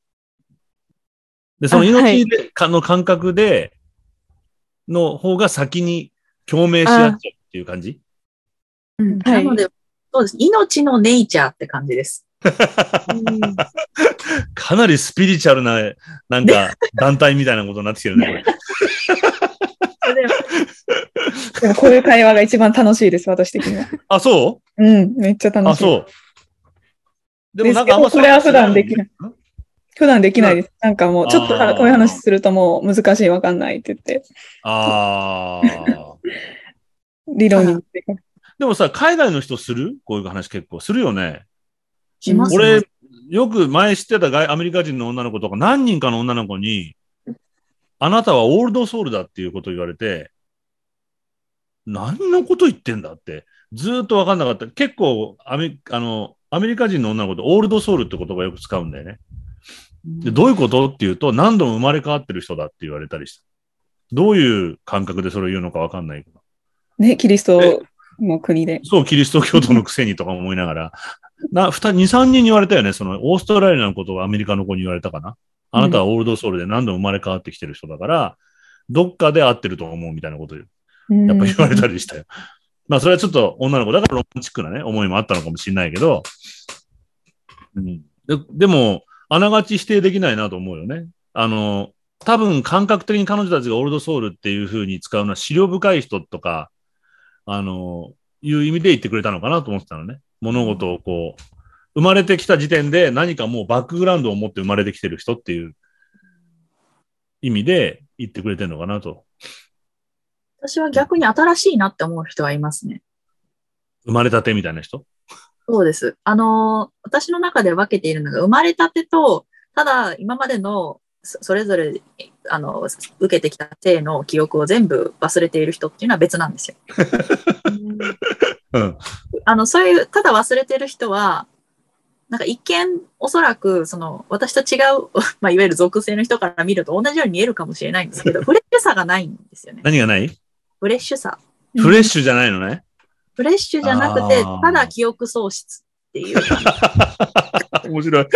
で、そのあはい命で、かの感覚で、の方が先に共鳴し合っちゃうっていう感じ？うんはいなので、そうです。命のネイチャーって感じです。うん かなりスピリチュアルな、なんか、団体みたいなことになってきてるね、これ。でもこういう会話が一番楽しいです、私的には。あ、そう？ん、めっちゃうあ、楽しい。そう。でもなんかあんまですけどこれは普段できないん普段できないです。なんかもう、ちょっとこういう話するともう難しい、わかんないって言って、ああ。理論に。でもさ、海外の人する？こういう話結構するよね。しますね俺、よく前知ってた外アメリカ人の女の子とか何人かの女の子に、あなたはオールドソウルだっていうことを言われて、何のこと言ってんだって、ずーっとわかんなかった。結構アメ、あの、アメリカ人の女の子ってオールドソウルって言葉よく使うんだよね。で、どういうことっていうと、何度も生まれ変わってる人だって言われたりした。どういう感覚でそれを言うのかわかんないけど。ね、キリストの国で。そう、キリスト教徒のくせにとか思いながら。な、二、二、三人に言われたよね。その、オーストラリアのことをアメリカの子に言われたかな。あなたはオールドソウルで何度も生まれ変わってきてる人だから、どっかで合ってると思うみたいなことをやっぱ言われたりしたよ。まあ、それはちょっと女の子だからロマンチックなね、思いもあったのかもしれないけど、うん、ででも、あながち否定できないなと思うよね。あの、多分感覚的に彼女たちがオールドソウルっていう風に使うのは資料深い人とか、あの、いう意味で言ってくれたのかなと思ってたのね。物事をこう、生まれてきた時点で何かもうバックグラウンドを持って生まれてきてる人っていう意味で言ってくれてるのかなと。私は逆に新しいなって思う人はいますね。生まれたてみたいな人？そうです。あの、私の中で分けているのが、生まれたてと、ただ今までのそそれぞれ、あの、受けてきた性の記憶を全部忘れている人っていうのは別なんですよ。うん。あの、そういう、ただ忘れてる人は、なんか一見、おそらく、その、私と違う、まあ、いわゆる属性の人から見ると同じように見えるかもしれないんですけど、フレッシュさがないんですよね。何がない？フレッシュさ。フレッシュじゃないのね？フレッシュじゃなくてただ記憶喪失っていう。面白い。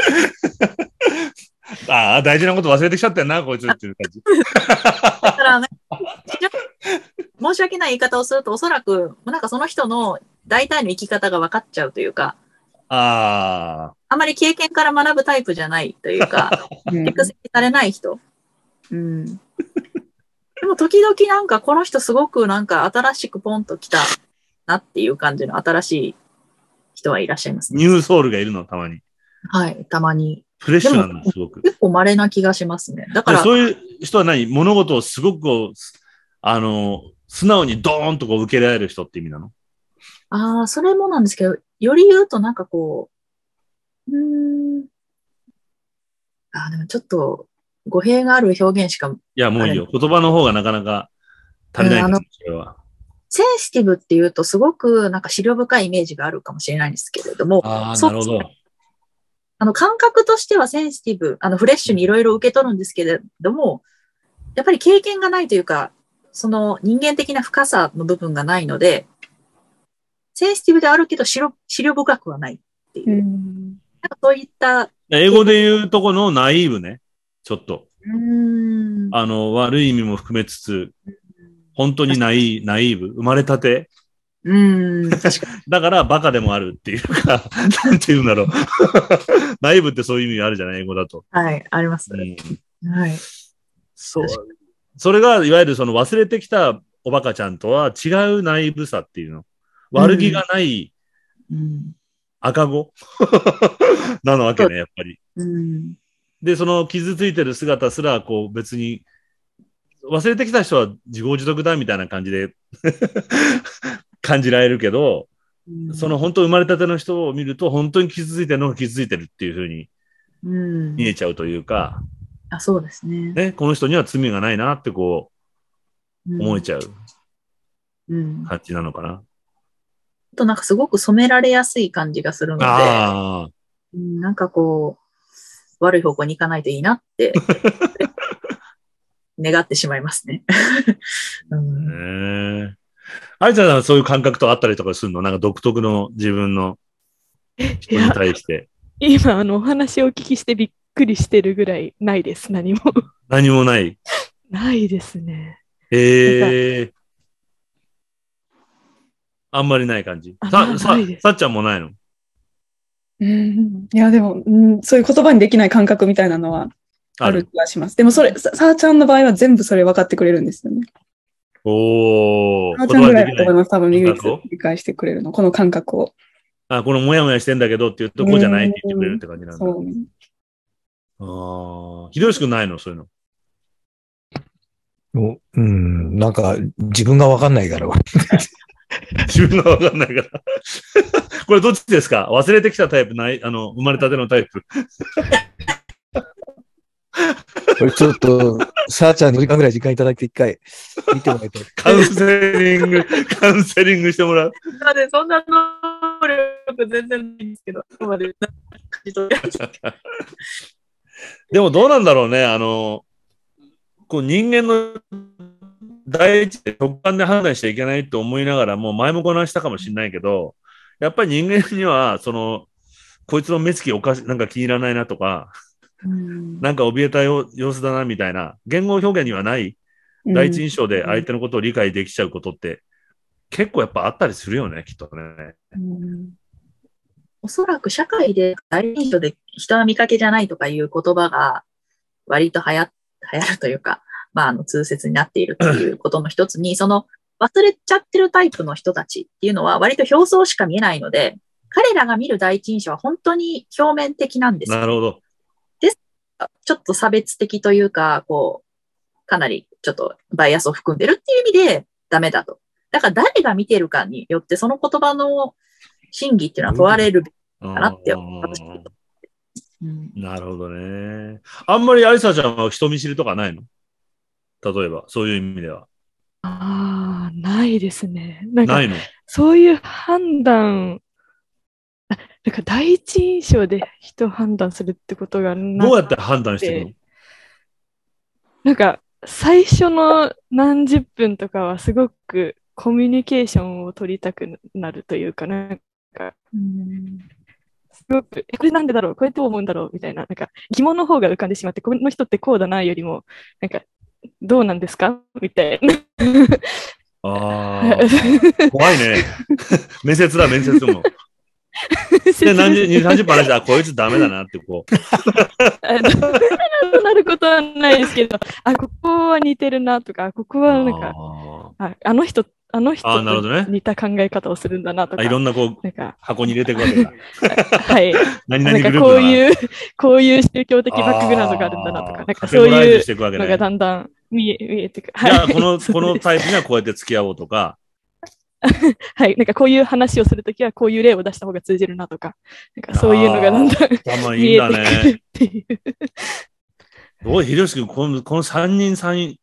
ああ、大事なこと忘れてきちゃったよな、こいつっていう感じ。だからね、申し訳ない言い方をすると、おそらく、なんかその人の大体の生き方が分かっちゃうというか、ああ。あまり経験から学ぶタイプじゃないというか、うん蓄積されない人。うん。でも時々なんかこの人すごくなんか新しくポンと来たなっていう感じの新しい人はいらっしゃいますね。ニューソウルがいるの、たまに。はい、たまに。フレッシュなんだ、すごく。結構稀な気がしますね。だから、でそういう人は何？物事をすごくこう、すあの、素直にドーンとこう受けられる人って意味なの？ああ、それもなんですけど、より言うとなんかこう、うーん。あーでもちょっと語弊がある表現しか、いや、もういいよ。言葉の方がなかなか足りないんですうんあのそれは。センシティブっていうとすごくなんか資料深いイメージがあるかもしれないんですけれども、あなるほど。あの感覚としてはセンシティブ、あのフレッシュにいろいろ受け取るんですけれども、やっぱり経験がないというか、その人間的な深さの部分がないので、センシティブであるけど資料資料深くはないっていうう、そういった、英語で言うとこのナイーブね。ちょっと。あの、悪い意味も含めつつ、本当にナイナイーブ。生まれたて？うーん、確かに。だからバカでもあるっていうか、なんて言うんだろう。ナイーブってそういう意味あるじゃない？英語だと。はい、あります。うんはい。そう。それが、いわゆるその忘れてきたおバカちゃんとは違うナイーブさっていうの。悪気がないうん。赤子？なのわけね、やっぱり。うん。で、その傷ついてる姿すら、こう別に、忘れてきた人は自業自得だみたいな感じで 感じられるけど、その本当生まれたての人を見ると、本当に傷ついてるのが傷ついてるっていうふうにうん。見えちゃうというか、あ、そうですね。ね、この人には罪がないなってこう思えちゃううん。感じなのかな。あとなんかすごく染められやすい感じがするので、なんかこう、悪い方向に行かないといいなって、願ってしまいますね。うん。あいちゃんはそういう感覚とかあったりとかするの？なんか独特の自分のい人にや、対して。今、あの、お話をお聞きしてびっくりしてるぐらいないです、何も。何もない？ないですね。へえ。あんまりない感じ？あさ、ささっちゃんもないの？うんいや、でも、うん、そういう言葉にできない感覚みたいなのはある気がします。でもそれ、ささーちゃんの場合は全部それ分かってくれるんですよね。おー。さーちゃんぐらいだと思います。多分唯一感覚を理解してくれるの。この感覚を。あ、このもやもやしてんだけどって言うと、こうじゃないって言ってくれるって感じなんだ。そう。ああ。ひどしくないの？そういうの。おうん、なんか、自分がわかんないから。自分がわかんないから。これどっちですか？忘れてきたタイプない、あの、生まれたてのタイプ。これちょっと、さーちゃん2時間ぐらい時間いただいて一回見てもらいたい。カウンセリング、カウンセリングしてもらう。なので、そんな能力全然ないんですけど、ここまででもどうなんだろうね。あの、こう人間の第一で直感で判断しちゃいけないと思いながら、もう前もこなしたかもしれないけど、やっぱり人間には、その、こいつの目つきおかし、なんか気に入らないなとか、うん。なんか怯えたよ様子だなみたいな、言語表現にはない第一印象で相手のことを理解できちゃうことって、結構やっぱあったりするよね、きっとね。うん。おそらく社会で第一印象で人は見かけじゃないとかいう言葉が割と流行流行るというか、まあ、あの、通説になっているということの一つに、その忘れちゃってるタイプの人たちっていうのは割と表層しか見えないので、彼らが見る第一印象は本当に表面的なんですよなるほど。ちょっと差別的というか、こう、かなりちょっとバイアスを含んでるっていう意味でダメだと。だから誰が見てるかによってその言葉の真偽っていうのは問われるべきかなって私はうんなるほどね。あんまりアリサちゃんは人見知りとかないの？例えば、そういう意味では。ああ、ないですね。なんかないの？そういう判断、あなんか第一印象で人を判断するってことがなどうやって判断してるの？なんか最初の何十分とかはすごくコミュニケーションを取りたくなるというか、なんか、すごく、え、これなんでだろう？これどう思うんだろう？みたいな、なんか疑問の方が浮かんでしまって、この人ってこうだなよりも、なんか、どうなんですか？みたいな。ああ、怖いね。面接だ、面接も。で、何時、30分話しこいつダメだなって、こう。あダメだとなることはないですけど、あ、ここは似てるなとか、ここはなんか、あああの人、あの人と似た考え方をするんだなとか、いろんなこう、なんか、箱に入れていくわけだ。はい。何々グループう、こういう、こういう宗教的バックグラウンドがあるんだなとか、なんかカそういう。のがだんだん見え見えてくる。じゃあ、はいこの、このタイプにはこうやって付き合おうとか、はい。なんかこういう話をするときはこういう例を出した方が通じるなとか、なんかそういうのがだんだん頭いいんだね。っていう。おい、ひろし君、この、この三人三人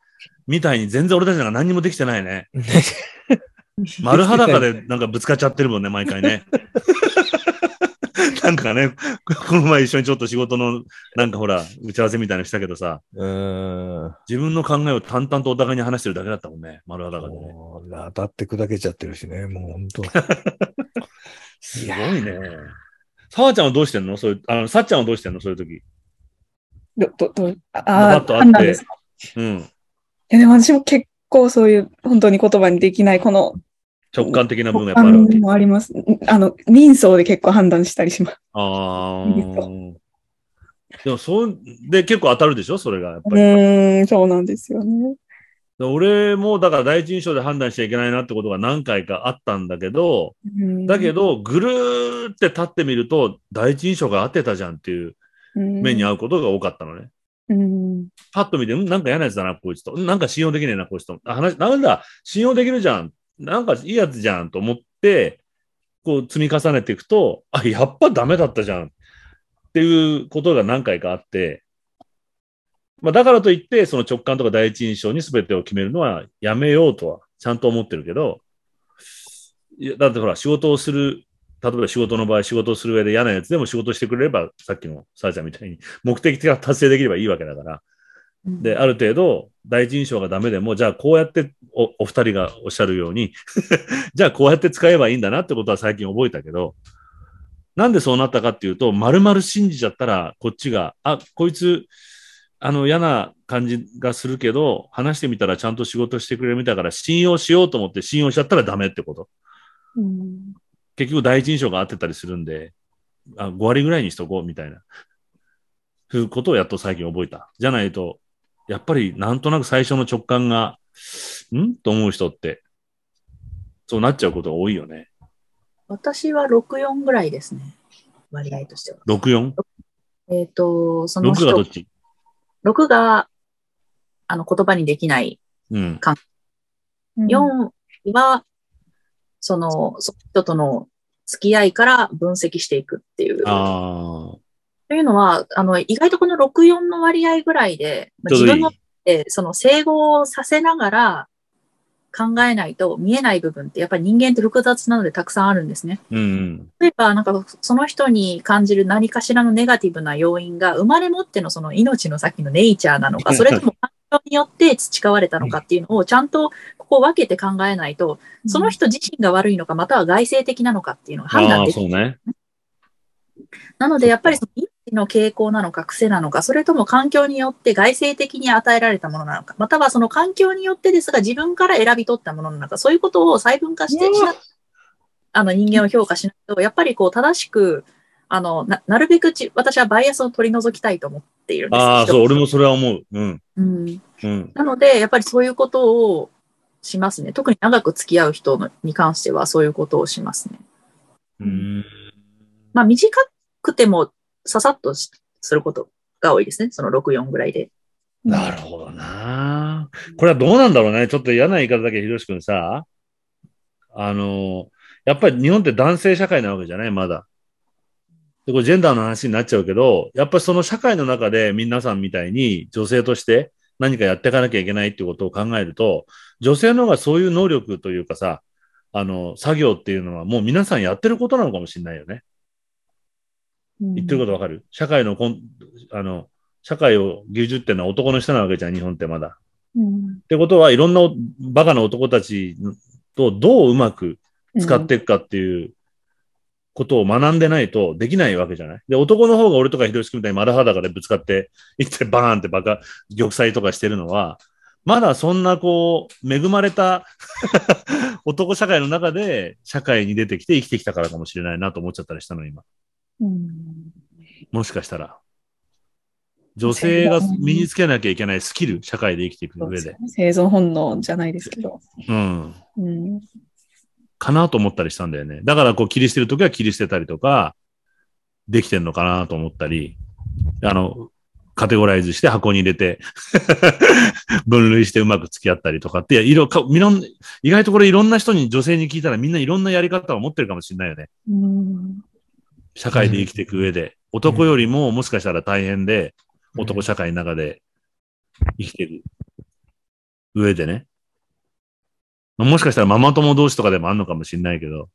みたいに全然俺たちなんか何にもできてないね。丸裸でなんかぶつかっちゃってるもんね、毎回ね。なんかね、この前一緒にちょっと仕事のなんかほら、打ち合わせみたいなのしたけどさ、うーん。自分の考えを淡々とお互いに話してるだけだったもんね、丸裸でね。もう当たって砕けちゃってるしね、もう本当。すごいね。さわちゃんはどうしてんの？そういう、あの、さっちゃんはどうしてんの？そういう時。ど、ど、ど、ああと会って判断ですかうん。いや、でも私も結構そういう、本当に言葉にできない、この、直感的な部分がやっぱあるわけ。もあります。あの、人相で結構判断したりします。ああ。でも、そう、で、結構当たるでしょ？それが、やっぱうり。ーん、そうなんですよね。俺も、だから第一印象で判断しちゃいけないなってことが何回かあったんだけど、だけど、ど、ぐるーって立ってみると、第一印象が合ってたじゃんっていう目に合合うことが多かったのね。パッと見て、んなんか嫌なやつだな、こいつと。んなんか信用できねえな、こいつと。あ、話、なんだ、信用できるじゃん。なんかいいやつじゃんと思って、こう積み重ねていくと、あ、やっぱダメだったじゃん。っていうことが何回かあって、まあだからといって、その直感とか第一印象に全てを決めるのはやめようとはちゃんと思ってるけど、いやだってほら、仕事をする、例えば仕事の場合、仕事をする上で嫌なやつでも仕事してくれれば、さっきのさあちゃんみたいに目的が達成できればいいわけだから。で、ある程度、第一印象がダメでも、じゃあこうやっておお二人がおっしゃるように、じゃあこうやって使えばいいんだなってことは最近覚えたけど、なんでそうなったかっていうと、丸々信じちゃったら、こっちが、あ、こいつ、あの嫌な感じがするけど、話してみたらちゃんと仕事してくれるみたいだから、信用しようと思って信用しちゃったらダメってこと。うん結局第一印象が合ってたりするんで、あ5割ぐらいにしとこうみたいな、いうことをやっと最近覚えた。じゃないと、やっぱりなんとなく最初の直感が、ん？と思う人って、そうなっちゃうことが多いよね。私は64ぐらいですね。割合としては。64?6 えっ、と、その人がどっ、ち？6が、あの、言葉にできない。うん。4は、その、その人との付き合いから分析していくっていう。ああ。というのは、あの、意外とこの64の割合ぐらいで、ま自分の、えその整合させながら考えないと見えない部分って、やっぱり人間って複雑なのでたくさんあるんですね。うんうん。例えば、なんか、その人に感じる何かしらのネガティブな要因が、生まれ持ってのその命の先のネイチャーなのか、それとも環境によって培われたのかっていうのを、ちゃんとここを分けて考えないと、その人自身が悪いのか、または外性的なのかっていうのが判断できそうね。なので、やっぱりその命の傾向なのか、癖なのか、それとも環境によって外性的に与えられたものなのか、またはその環境によってですが、自分から選び取ったものなのか、そういうことを細分化してしなあの人間を評価しないと、やっぱりこう正しく、あの、ななるべくち、私はバイアスを取り除きたいと思っているんですああ、人そう、俺もそれは思う。うん。うん。うん。なので、やっぱりそういうことをしますね。特に長く付き合う人のに関してはそういうことをしますね。うん。まあ短くてもささっとしすることが多いですね。その64ぐらいで。なるほどな。これはどうなんだろうね。ちょっと嫌な言い方だけど、ひろし君さ、あの、やっぱり日本って男性社会なわけじゃない？まだ。で、これジェンダーの話になっちゃうけど、やっぱりその社会の中で皆さんみたいに女性として何かやっていかなきゃいけないっていうことを考えると、女性の方がそういう能力というかさ、あの、作業っていうのはもう皆さんやってることなのかもしれないよね。言ってることわかる？社会のこん、あの、社会を牛耳ってるのは男の人なわけじゃん、日本ってまだ。うん。ってことは、いろんなおバカな男たちとどううまく使っていくかっていうことを学んでないとできないわけじゃない？で、男の方が俺とかひろし君みたいに丸裸でぶつかって、いってバーンってバカ、玉砕とかしてるのは、まだそんなこう、恵まれた 男社会の中で社会に出てきて生きてきたからかもしれないなと思っちゃったりしたの、今。うんもしかしたら。女性が身につけなきゃいけないスキル、社会で生きていく上で。生存本能じゃないですけど。うん。うんかなと思ったりしたんだよね。だからこう切り捨てるときは切り捨てたりとか、できてんのかなと思ったり、あの、カテゴライズして箱に入れて、分類してうまく付き合ったりとかって、いやいろかみろん意外とこれいろんな人に女性に聞いたらみんないろんなやり方を持ってるかもしれないよね。うん社会で生きていく上で。男よりももしかしたら大変で、男社会の中で生きてる上でね。まあもしかしたらママ友同士とかでもあんのかもしれないけど、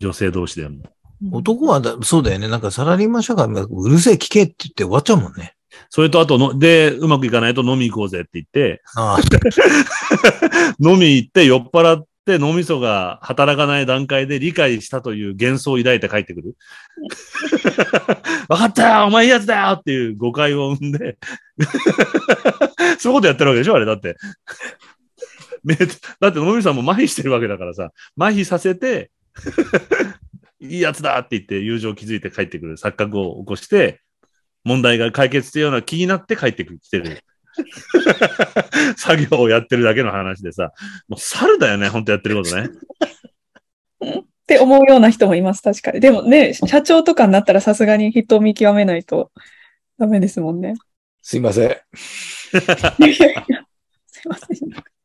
女性同士でも。男はだ、そうだよね。なんかサラリーマン社会もうるせえ聞けって言って終わっちゃうもんね。それとあとの、で、うまくいかないと飲み行こうぜって言って、ああ、飲み行って酔っ払って脳みそが働かない段階で理解したという幻想を抱いて帰ってくる。わかったよお前いいやつだよっていう誤解を生んで、そういうことやってるわけでしょあれだって。だって飲みさんも麻痺してるわけだからさ、麻痺させて、いいやつだって言って友情を築いて帰ってくる錯覚を起こして、問題が解決してような気になって帰ってきてる。作業をやってるだけの話でさ、もう猿だよね、本当やってることね。って思うような人もいます、確かに。でもね、社長とかになったらさすがに人を見極めないとダメですもんね。すいません。すいません。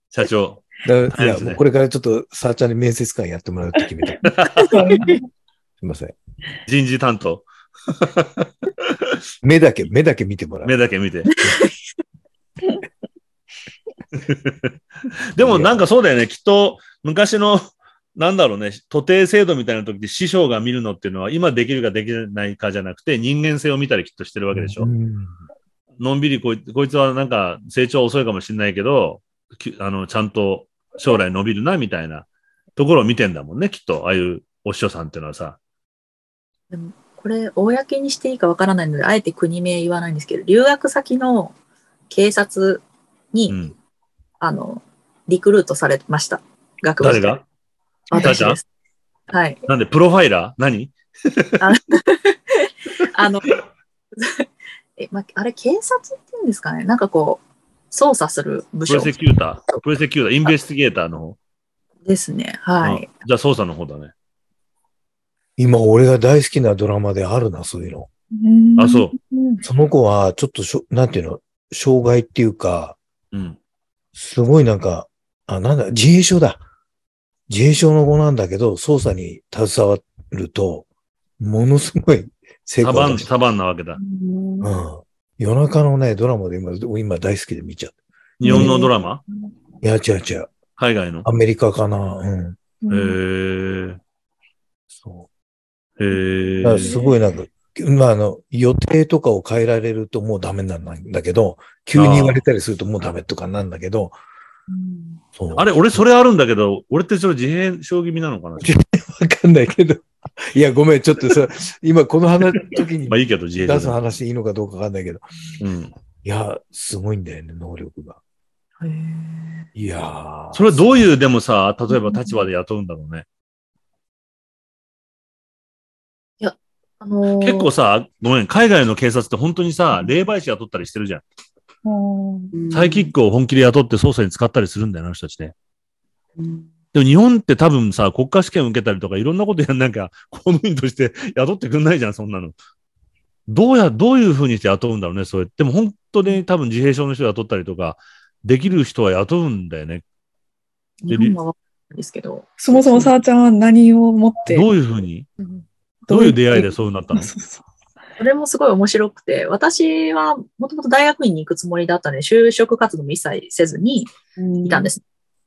社長。だいや、これからちょっと、さーちゃんに面接官やってもらうって決めた。すいません。人事担当。目だけ、目だけ見てもらう。目だけ見て。でもなんかそうだよね。きっと昔の、なんだろうね、徒弟制度みたいな時で師匠が見るのっていうのは今できるかできないかじゃなくて人間性を見たりきっとしてるわけでしょ。うんのんびりこいこいつはなんか成長遅いかもしれないけど、きあの、ちゃんと将来伸びるなみたいなところを見てんだもんね、きっと。ああいうお師匠さんっていうのはさ。でもこれ、公にしていいかわからないので、あえて国名言わないんですけど、留学先の警察に、うん。あの、リクルートされました。学部誰が？私です。はい。なんで、プロファイラー？何？あ の、え、ま、あれ、警察って言うんですかね？なんかこう、捜査する部署プロ secutor prosecutor investigator の方。ですね。はい。うんじゃあ捜査の方だね。今、俺が大好きなドラマであるな、そういうの。あそううん。その子は、ちょっとしょ、なんていうの、障害っていうか、うん。すごいなんか、あ、なんだ、自閉症だ。自閉症の子なんだけど、捜査に携わると、ものすごい成サバン、サバンなわけだ。うんうん。夜中のね、ドラマで今、今大好きで見ちゃう。日本のドラマ？いや、違う違う。海外の？アメリカかな。うん。へえ。そへう。えだからすごいなんか、まあ、あの、予定とかを変えられるともうダメなんだけど、急に言われたりするともうダメとかなんだけど。あれ、俺それあるんだけど、俺ってそれ自閉症気味なのかな？わかんないけど。いや、ごめん、ちょっとさ、今この話、時に まあいいけど、自閉出す。話いいのかどうかわかんないけど。うん。いや、すごいんだよね、能力が。へーいやーそれはどういう、でもさ、例えば立場で雇うんだろうね。あのー結構さ、ごめん、海外の警察って本当にさ、霊媒師雇ったりしてるじゃん。うんサイキックを本気で雇って捜査に使ったりするんだよな、あの人たちね。うんでも日本って多分さ、国家試験受けたりとかいろんなことやんなんか、公務員として 雇ってくんないじゃん、そんなの。どうや、どういう風にして雇うんだろうね、それ。でも本当に多分自閉症の人雇ったりとか、できる人は雇うんだよね。日本はわかんないですけど。そもそもさあちゃんは何を持って、どういう風に？どういう出会いでそうなったの？そうそうそれもすごい面白くて、私はもともと大学院に行くつもりだったので、就職活動も一切せずにいたんです。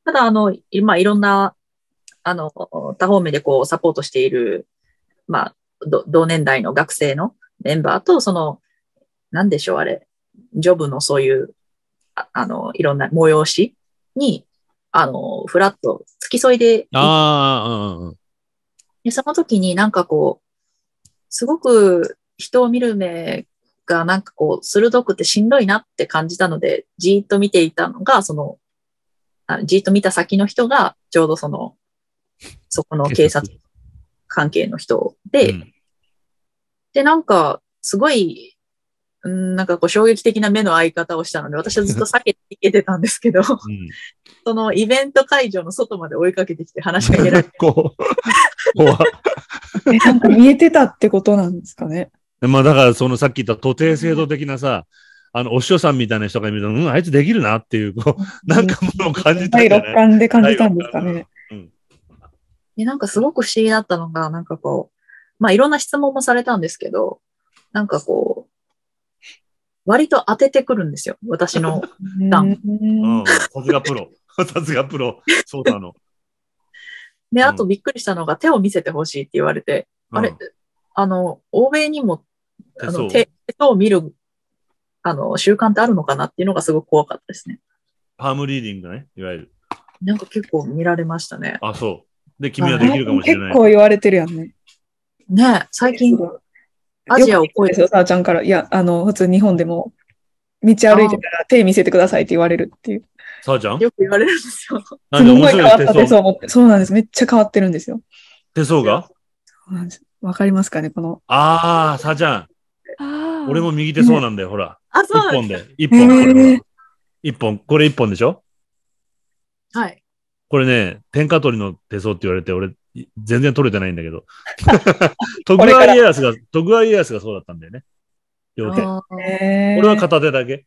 ただ、あの、いまあ、いろんな、あの、多方面でこう、サポートしている、まあ、ど同年代の学生のメンバーと、その、なんでしょう、あれ、ジョブのそういう、ああの、いろんな催しに、あの、フラッと付き添いでああ、うんうんうん。で、その時になんかこう、すごく人を見る目がなんかこう、鋭くてしんどいなって感じたので、じーっと見ていたのが、その、あじーっと見た先の人が、ちょうどその、そこの警察関係の人で、うんで、なんか、すごい、うんなんかこう衝撃的な目の合い方をしたので、私はずっと避けていけてたんですけど、うん。そのイベント会場の外まで追いかけてきて話しかけられて、こう、怖っえ、なんか見えてたってことなんですかね。まあだからそのさっき言った徒弟制度的なさ、あの、お師匠さんみたいな人が見ると、うん、あいつできるなっていう、こう、なんかものを感じたん第六感で感じたんですかね。で、なんかすごく不思議だったのが、なんかこう、まあいろんな質問もされたんですけど、なんかこう、割と当ててくるんですよ。私の。ダンうんうん、さすがプロ。さすがプロ。そうなの。で、うんあとびっくりしたのが手を見せてほしいって言われて、あれうん、あの、欧米にも、あの、手手を見る、あの、習慣ってあるのかなっていうのがすごく怖かったですね。パームリーディングね、いわゆる。なんか結構見られましたね。あ、そう。で、君はできるかもしれない。結構言われてるやんね。ねえ最近、アジアを超えてよ、さあちゃんから。いや、あの、普通日本でも、道歩いてたら手見せてくださいって言われるっていう。さあちゃんよく言われるんですよ。なんで面すごい変わった手相を持って。そうなんです。めっちゃ変わってるんですよ。手相が？そうなんです。わかりますかねこの？ああ、さあちゃん。あー俺も右手相なんだよ、ほら。あ、一そうなんです。本で。一本、これ。一本。これ一本でしょ？はい。これね、天下取りの手相って言われて、俺、い全然取れてないんだけど。徳川家康が、徳川家康がそうだったんだよね。両手。あーえー俺は片手だけ。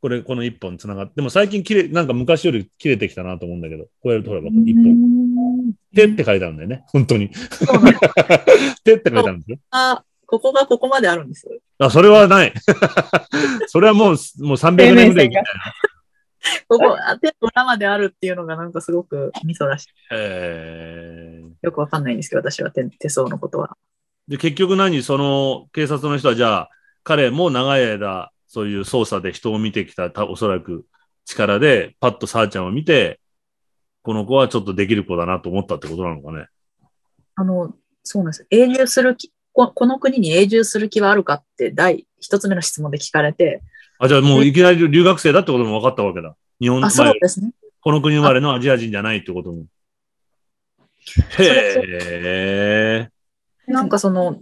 これ、この一本繋がって。でも最近切れ、なんか昔より切れてきたなと思うんだけど、こうやるとほら、一う本。ん手って書いてあるんだよね。本当に。手って書いてあるんですよ。あここがここまであるんです。あ、それはない。それはもう、もう300年ぐらい生きたよ。ここ、あ手の裏まであるっていうのがなんかすごくミソらしい。えーよくわかんないんですけど、私は手手相のことは。で、結局何？その警察の人はじゃあ、彼も長い間、そういう捜査で人を見てきた、たおそらく力で、パッとさーちゃんを見て、この子はちょっとできる子だなと思ったってことなのかね。あの、そうなんです。永住する気、ここの国に永住する気はあるかって第一つ目の質問で聞かれて、あ、じゃあもういきなり留学生だってことも分かったわけだ。日本、あ、そうまあですね。この国生まれのアジア人じゃないってことも。へえ。なんかその、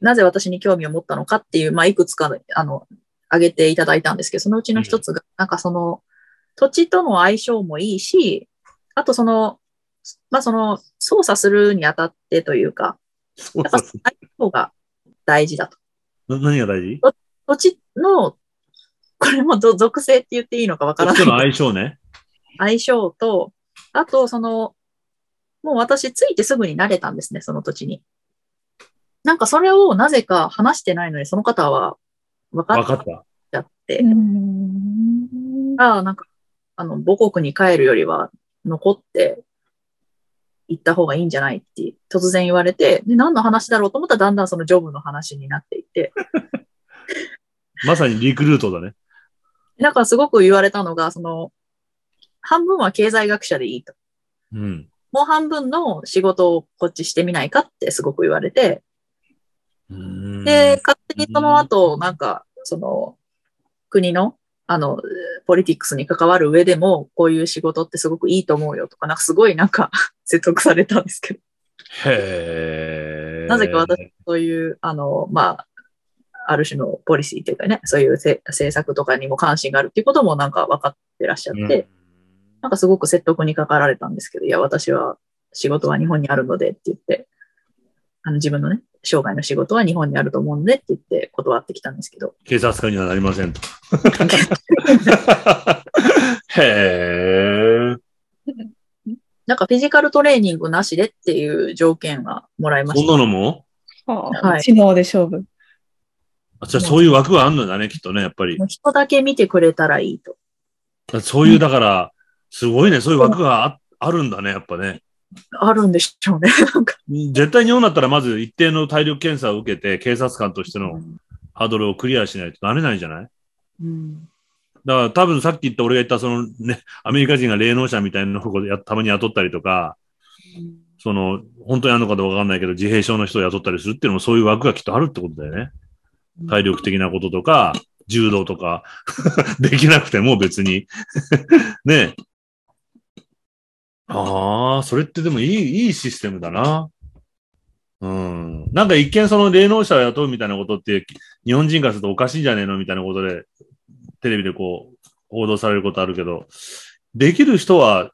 なぜ私に興味を持ったのかっていう、まあ、いくつか、あの、挙げていただいたんですけど、そのうちの一つが、なんかその、土地との相性もいいし、あとその、まあその、操作するにあたってというか、やっぱ相性が大事だと。な何が大事？土地の、これもど属性って言っていいのかわからない人の相性ね。相性と、あと、その、もう私ついてすぐに慣れたんですね、その土地に。なんかそれをなぜか話してないのに、その方は分かっ分かった。ちゃって、うんああ、なんか、あの、母国に帰るよりは残って行った方がいいんじゃないって突然言われて、で、何の話だろうと思ったらだんだんそのジョブの話になっていって、まさにリクルートだね。なんかすごく言われたのが、その、半分は経済学者でいいと。うん。もう半分の仕事をこっちしてみないかってすごく言われて、で、にその後、なんか、その、国の、あの、ポリティックスに関わる上でも、こういう仕事ってすごくいいと思うよとか、なんかすごいなんか説得されたんですけど、へえ。なぜか私、そういう、あの、まあ、ある種のポリシーというかね、そういうせ政策とかにも関心があるっていうこともなんか分かってらっしゃって、うんなんかすごく説得にかかられたんですけど、いや、私は仕事は日本にあるのでって言って、あの自分のね、生涯の仕事は日本にあると思うんでって言って断ってきたんですけど、警察官にはなりませんと。へえ。なんかフィジカルトレーニングなしでっていう条件はもらいまそんした。なのも？はい知能で勝負。あじゃあそういう枠があるのだね、きっとね、やっぱり人だけ見てくれたらいいと。そういう、だから、すごいね、そういう枠がああるんだね、やっぱね。あるんでしょうね。なんか絶対日本だったらまず一定の体力検査を受けて、警察官としてのハードルをクリアしないとなれないじゃない？うんだから多分さっき言った俺が言ったそのね、アメリカ人が霊能者みたいなのをやたまに雇ったりとか、その、本当にあるのかどうかわかんないけど、自閉症の人を雇ったりするっていうのもそういう枠がきっとあるってことだよね。体力的なこととか、柔道とか、できなくても別に。ねえ。ああ、それってでもいい、いいシステムだな。うん。なんか一見その霊能者を雇うみたいなことって、日本人からするとおかしいんじゃねえのみたいなことで、テレビでこう、報道されることあるけど、できる人は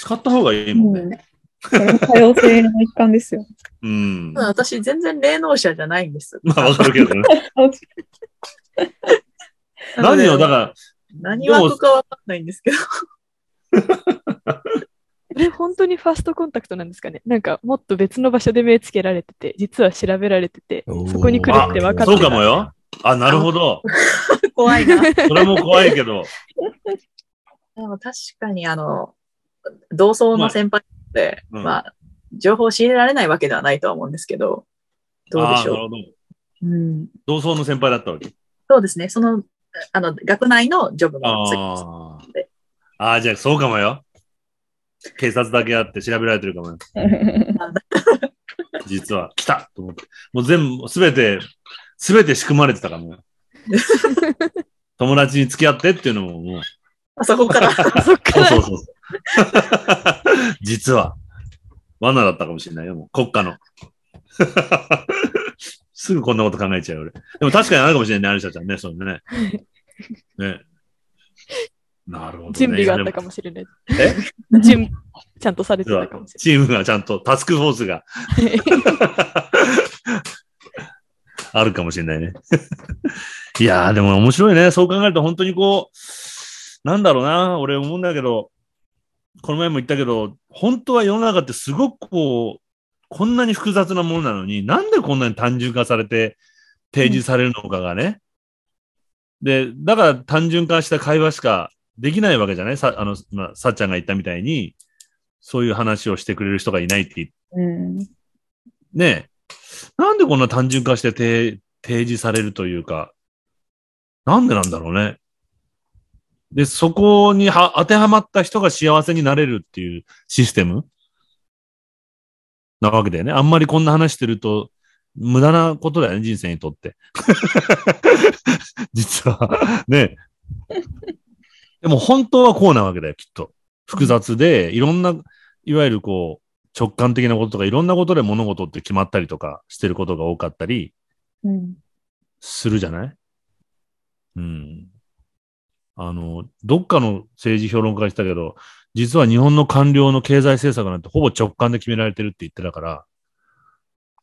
使った方がいいもんね。うん多様性の一環ですよ。うん。ま私全然霊能者じゃないんです。あわかるけどね。何よ、だから、何枠かわかんないんですけど。これ本当にファーストコンタクトなんですかね？なんかもっと別の場所で目つけられてて、実は調べられてて、そこに来るって分かってたそうかもよ。あ、なるほど。怖いな。でそれも怖いけど。も確かにあの、同窓の先輩って、うんまあ、情報を仕入れられないわけではないとは思うんですけど、どうでしょ。う？うん、同窓の先輩だったわけ？そうですね。その、あの、学内のジョブの次あーあー、じゃあそうかもよ。警察だけあって調べられてるかもよ。実は。来たと思って。もう全部、すべて、すべて仕組まれてたかもよ。友達に付き合ってっていうのももう、あそこから。そっからそうそうそう。実は、罠だったかもしれないよ、もう国家の。すぐこんなこと考えちゃうよ、俺。でも確かにあるかもしれないね、アリサちゃんね、そうね。ね。なるほど、ね。準備があったもかもしれない。え？準ちゃんとされてたかもしチームがちゃんと、タスクフォースがれない。あるかもしれないね。いやー、でも面白いね。そう考えると本当にこう、なんだろうな。俺思うんだけど、この前も言ったけど、本当は世の中ってすごくこう、こんなに複雑なものなのに、なんでこんなに単純化されて提示されるのかがね。で、だから単純化した会話しかできないわけじゃない？さ、あの、まあ、さっちゃんが言ったみたいに、そういう話をしてくれる人がいないってうんねえ。なんでこんな単純化して提提示されるというか、なんでなんだろうね。で、そこには当てはまった人が幸せになれるっていうシステム？なわけだよね。あんまりこんな話してると、無駄なことだよね、人生にとって。実は。ね。でも本当はこうなわけだよ、きっと。複雑で、いろんな、いわゆるこう、直感的なこととか、いろんなことで物事って決まったりとかしてることが多かったりうんするじゃない？うん。あの、どっかの政治評論家が言ってたけど、実は日本の官僚の経済政策なんてほぼ直感で決められてるって言ってたから、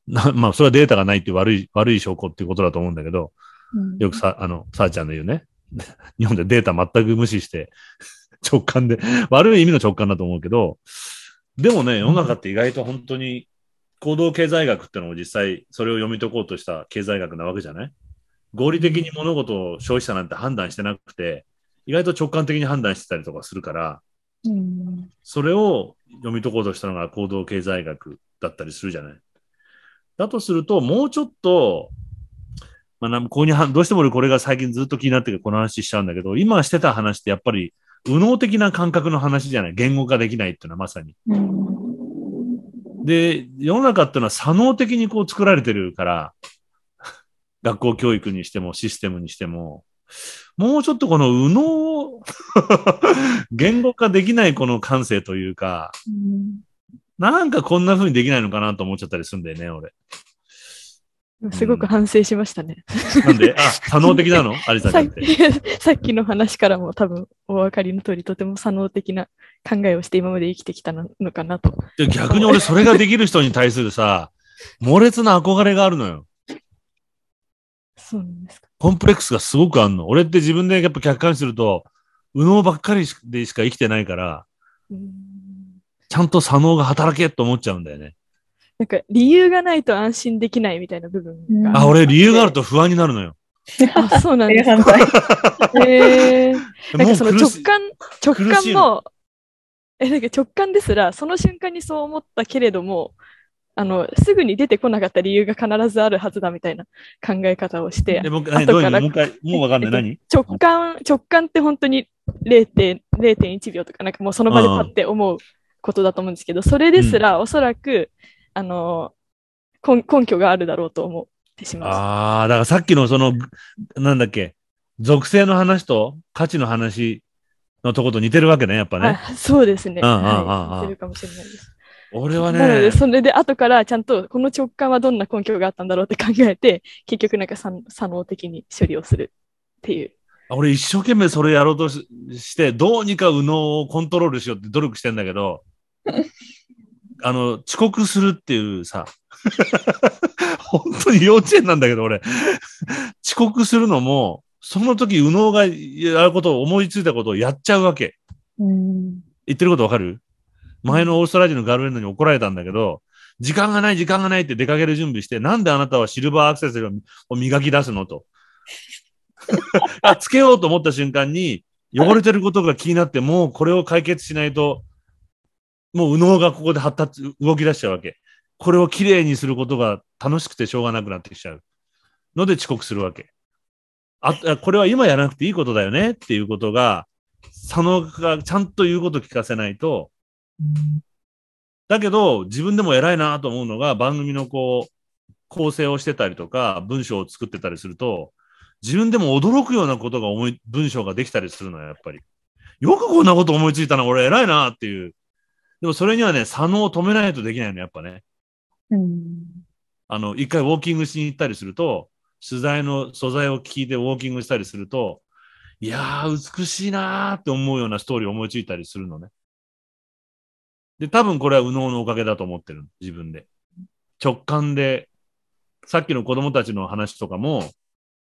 なまあ、それはデータがないって悪い、悪い証拠っていうことだと思うんだけど、うんよくさ、あの、さあちゃんの言うね。日本でデータ全く無視して、直感で、悪い意味の直感だと思うけど、でもね、世の中って意外と本当に行動経済学ってのも実際それを読み解こうとした経済学なわけじゃない？合理的に物事を消費者なんて判断してなくて、意外と直感的に判断してたりとかするから、うん。それを読み解こうとしたのが行動経済学だったりするじゃない？だとすると、もうちょっと、まあ、ここには、どうしても俺これが最近ずっと気になってこの話しちゃうんだけど、今してた話ってやっぱり、右脳的な感覚の話じゃない？言語化できないっていうのはまさに。うんで、世の中っていうのは左脳的にこう作られてるから、学校教育にしてもシステムにしても、もうちょっとこの右脳を 言語化できないこの感性というか、うんなんかこんな風にできないのかなと思っちゃったりするんだよね、俺。すごく反省しましたね。なんで、あ、左脳的なの？アリさっゃんって。き さっきの話からも多分お分かりの通り、とても左脳的な考えをして今まで生きてきたのかなと。で逆に俺それができる人に対するさ、猛烈な憧れがあるのよ。そうなんですか。コンプレックスがすごくあるの。俺って自分でやっぱ客観視すると、右脳ばっかりでしか生きてないから、うんちゃんと左脳が働けと思っちゃうんだよね。なんか理由がないと安心できないみたいな部分が。あ、俺理由があると不安になるのよ。あそうなんです正か。反対。へーなんかその直感、直感も、え、なんか直感ですら、その瞬間にそう思ったけれども、あの、すぐに出てこなかった理由が必ずあるはずだみたいな考え方をしてう何？どういう後からのもう一回、もうわかんない？何？直感、直感って本当に0.1 0.1秒とか、なんかもうその場でパッて思うことだと思うんですけど、それですらおそらく、あの、根根拠があるだろうと思ってしまう。ああ、だからさっきのその、なんだっけ、属性の話と価値の話のとこと似てるわけね、やっぱね。あそうですね。似てるかもしれないです。俺はなので、ね、それで後からちゃんとこの直感はどんな根拠があったんだろうって考えて、結局なんか左左脳的に処理をするっていう。俺一生懸命それやろうとしして、どうにか右脳をコントロールしようって努力してんだけど、あの、遅刻するっていうさ、本当に幼稚園なんだけど、俺、遅刻するのも、その時右脳がやることを思いついたことをやっちゃうわけ。うん。言ってることわかる？前のオーストラリアのガールフレンドに怒られたんだけど、時間がない、時間がないって出かける準備して、なんであなたはシルバーアクセサリーを磨き出すの？と。あつけようと思った瞬間に、汚れてることが気になって、もうこれを解決しないと、もう右脳がここで発達、動き出しちゃうわけ。これをきれいにすることが楽しくてしょうがなくなってきちゃう。ので遅刻するわけ。あ、これは今やらなくていいことだよねっていうことが、佐野がちゃんと言うこと聞かせないと、だけど、自分でも偉いなと思うのが、番組のこう、構成をしてたりとか、文章を作ってたりすると、自分でも驚くようなことが思い、文章ができたりするのよ、やっぱり。よくこんなこと思いついたな、俺偉いなっていう。でもそれにはね、左脳を止めないとできないの、やっぱね。うん。あの、一回ウォーキングしに行ったりすると、取材の素材を聞いてウォーキングしたりすると、いやー、美しいなーって思うようなストーリーを思いついたりするのね。で、多分これは右脳のおかげだと思ってる。自分で。直感で、さっきの子供たちの話とかも、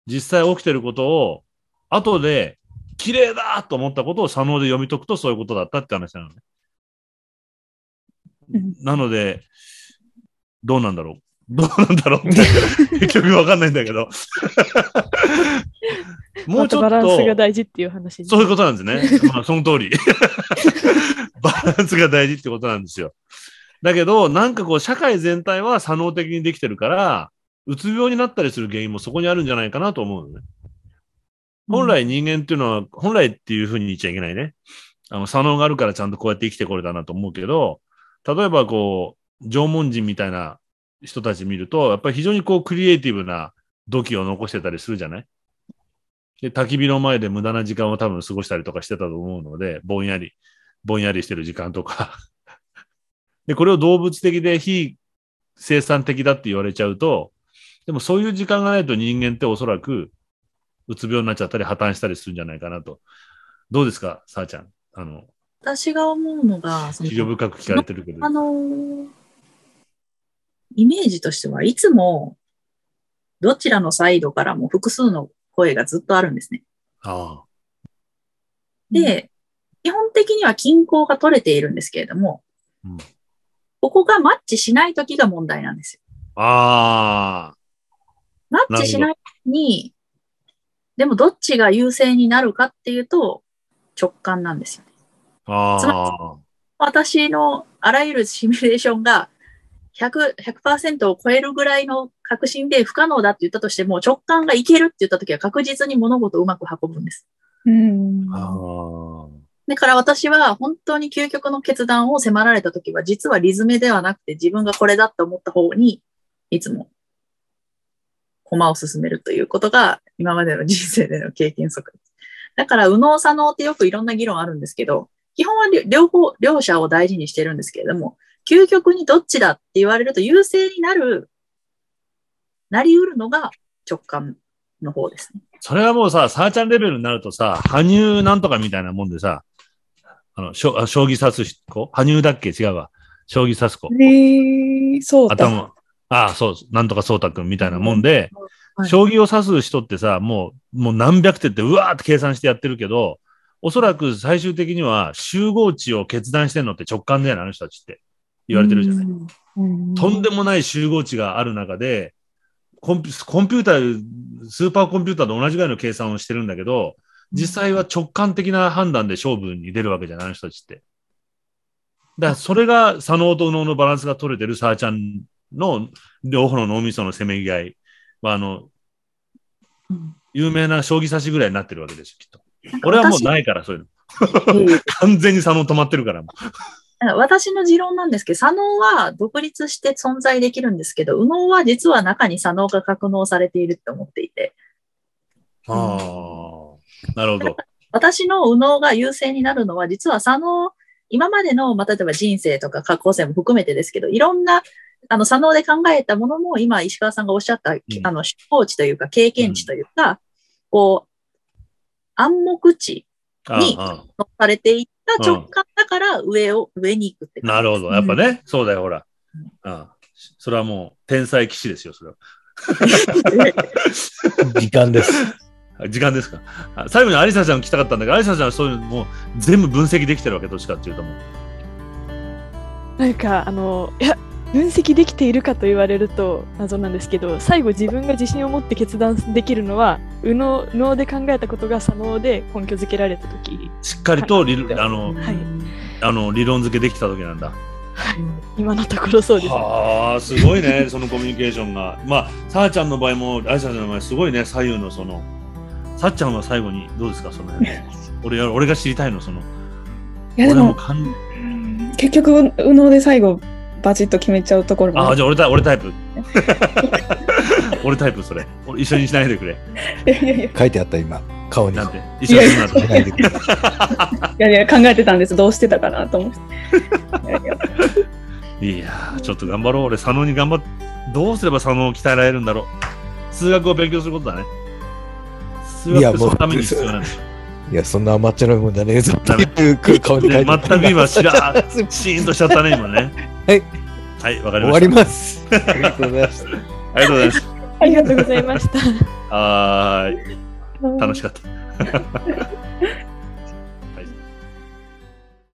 実際起きてることを、後で、綺麗だと思ったことを左脳で読み解くとそういうことだったって話なのね。うんなので、どうなんだろう？どうなんだろうって、結局わかんないんだけど。もうちょっと。バランスが大事っていう話にそういうことなんですね。まあ、その通り。バランスが大事ってことなんですよ。だけど、なんかこう、社会全体は左脳的にできてるから、うつ病になったりする原因もそこにあるんじゃないかなと思うのね。本来人間っていうのは、本来っていうふうに言っちゃいけないね。あの、左脳があるからちゃんとこうやって生きてこれたなと思うけど、例えばこう、縄文人みたいな人たち見ると、やっぱり非常にこう、クリエイティブな土器を残してたりするじゃない？で、焚き火の前で無駄な時間を多分過ごしたりとかしてたと思うので、ぼんやり、ぼんやりしてる時間とか。で、これを動物的で非生産的だって言われちゃうと、でもそういう時間がないと人間っておそらく、うつ病になっちゃったり破綻したりするんじゃないかなと。どうですか、さあちゃん？あの、私が思うのが、その深く聞かれてるけど。あのーイメージとしてはいつも、どちらのサイドからも複数の声がずっとあるんですね。あで、基本的には均衡が取れているんですけれども、うんここがマッチしない時が問題なんですよ。あ。あマッチしないに、でもどっちが優勢になるかっていうと、直感なんですよね。あ。つまああ。私のあらゆるシミュレーションが100、100%を超えるぐらいの確信で不可能だって言ったとしても、直感がいけるって言った時は確実に物事をうまく運ぶんです。うん。ああ。だから私は本当に究極の決断を迫られた時は、実はリズメではなくて自分がこれだって思った方に、いつも、駒を進めるということが、今までの人生での経験則です。だから、右脳左脳ってよくいろんな議論あるんですけど、基本は両両方、両者を大事にしてるんですけれども、究極にどっちだって言われると優勢になる、なり得るのが直感の方ですね。それはもうさ、さあちゃんレベルになるとさ、羽生なんとかみたいなもんでさ、あの、将棋指す子？羽生だっけ？違うわ。将棋指す子。えー、そうだ。頭。ああ、そう、なんとかそうたくんみたいなもんで、はい将棋を指す人ってさ、もう、もう何百手ってうわーって計算してやってるけど、おそらく最終的には集合値を決断してんのって直感だよね、あの人たちって。言われてるじゃない。うん。とんでもない集合値がある中で、コンピコンピューター、スーパーコンピューターと同じぐらいの計算をしてるんだけど、実際は直感的な判断で勝負に出るわけじゃない、あの人たちって。だから、それが左脳と右脳のバランスが取れてるサーちゃんの両方の脳みそのせめぎ合いは、あの、うん有名な将棋指しぐらいになってるわけですよ、きっと。俺はもう私ないから、そういうの。完全に左脳止まってるから。私の持論なんですけど、左脳は独立して存在できるんですけど、右脳は実は中に左脳が格納されているって思っていて、ああ、なるほど。私の右脳が優勢になるのは、実は左脳、今までの、まあ、例えば人生とか過去性も含めてですけど、いろんな、あの、左脳で考えたものも、今、石川さんがおっしゃった、あの、出向値というか、経験値というか、こう、暗黙値にあ乗されていった直感だから上を、上に行くってなるほど。やっぱね、そうだよ、ほら。ああそれはもう、天才騎士ですよ、それは。時間です。あ時間ですか。あ最後にアリサちゃん聞きたかったんだけど、アリサちゃんはそういうのもう全部分析できてるわけ、どっちかっていうともう。なんか、あの、いや、分析できているかと言われると謎なんですけど、最後自分が自信を持って決断できるのは、右脳脳で考えたことが左脳で根拠づけられたとき、しっかりと理,、はいあのはいあの理論付けできた時なんだ。今のところそうです。はあ、すごいね、そのコミュニケーションが。まあ、さあちゃんの場合も、アリサちゃんの場合、すごいね、左右のその、さっちゃんは最後にどうですか、その辺。俺が俺が知りたいの、その。いやでも、結局、右脳で最後、バチッと決めちゃうところもああ。じゃあ俺タ俺タイプ。俺タイプ、それ。俺一緒にしないでくれ。いやいやいや書いてあった今、顔に。なんて。一緒にするないてくれいやいや、考えてたんです。どうしてたかなと思って。いやいやいやー、ちょっと頑張ろう。俺、佐野に頑張っどうすれば佐野を鍛えられるんだろう。数学を勉強することだね。数学ってそのために必要なんですよ。いや、そんな甘っちょろいもんじゃねえぞっていう顔に書いてあねった。全く今、しらー、シーンとしちゃったね、今ね。はい。はい、わかり終ました。わります。ありがとうございました。ありがとうございます。ありがとうございました。はーい。楽しかった。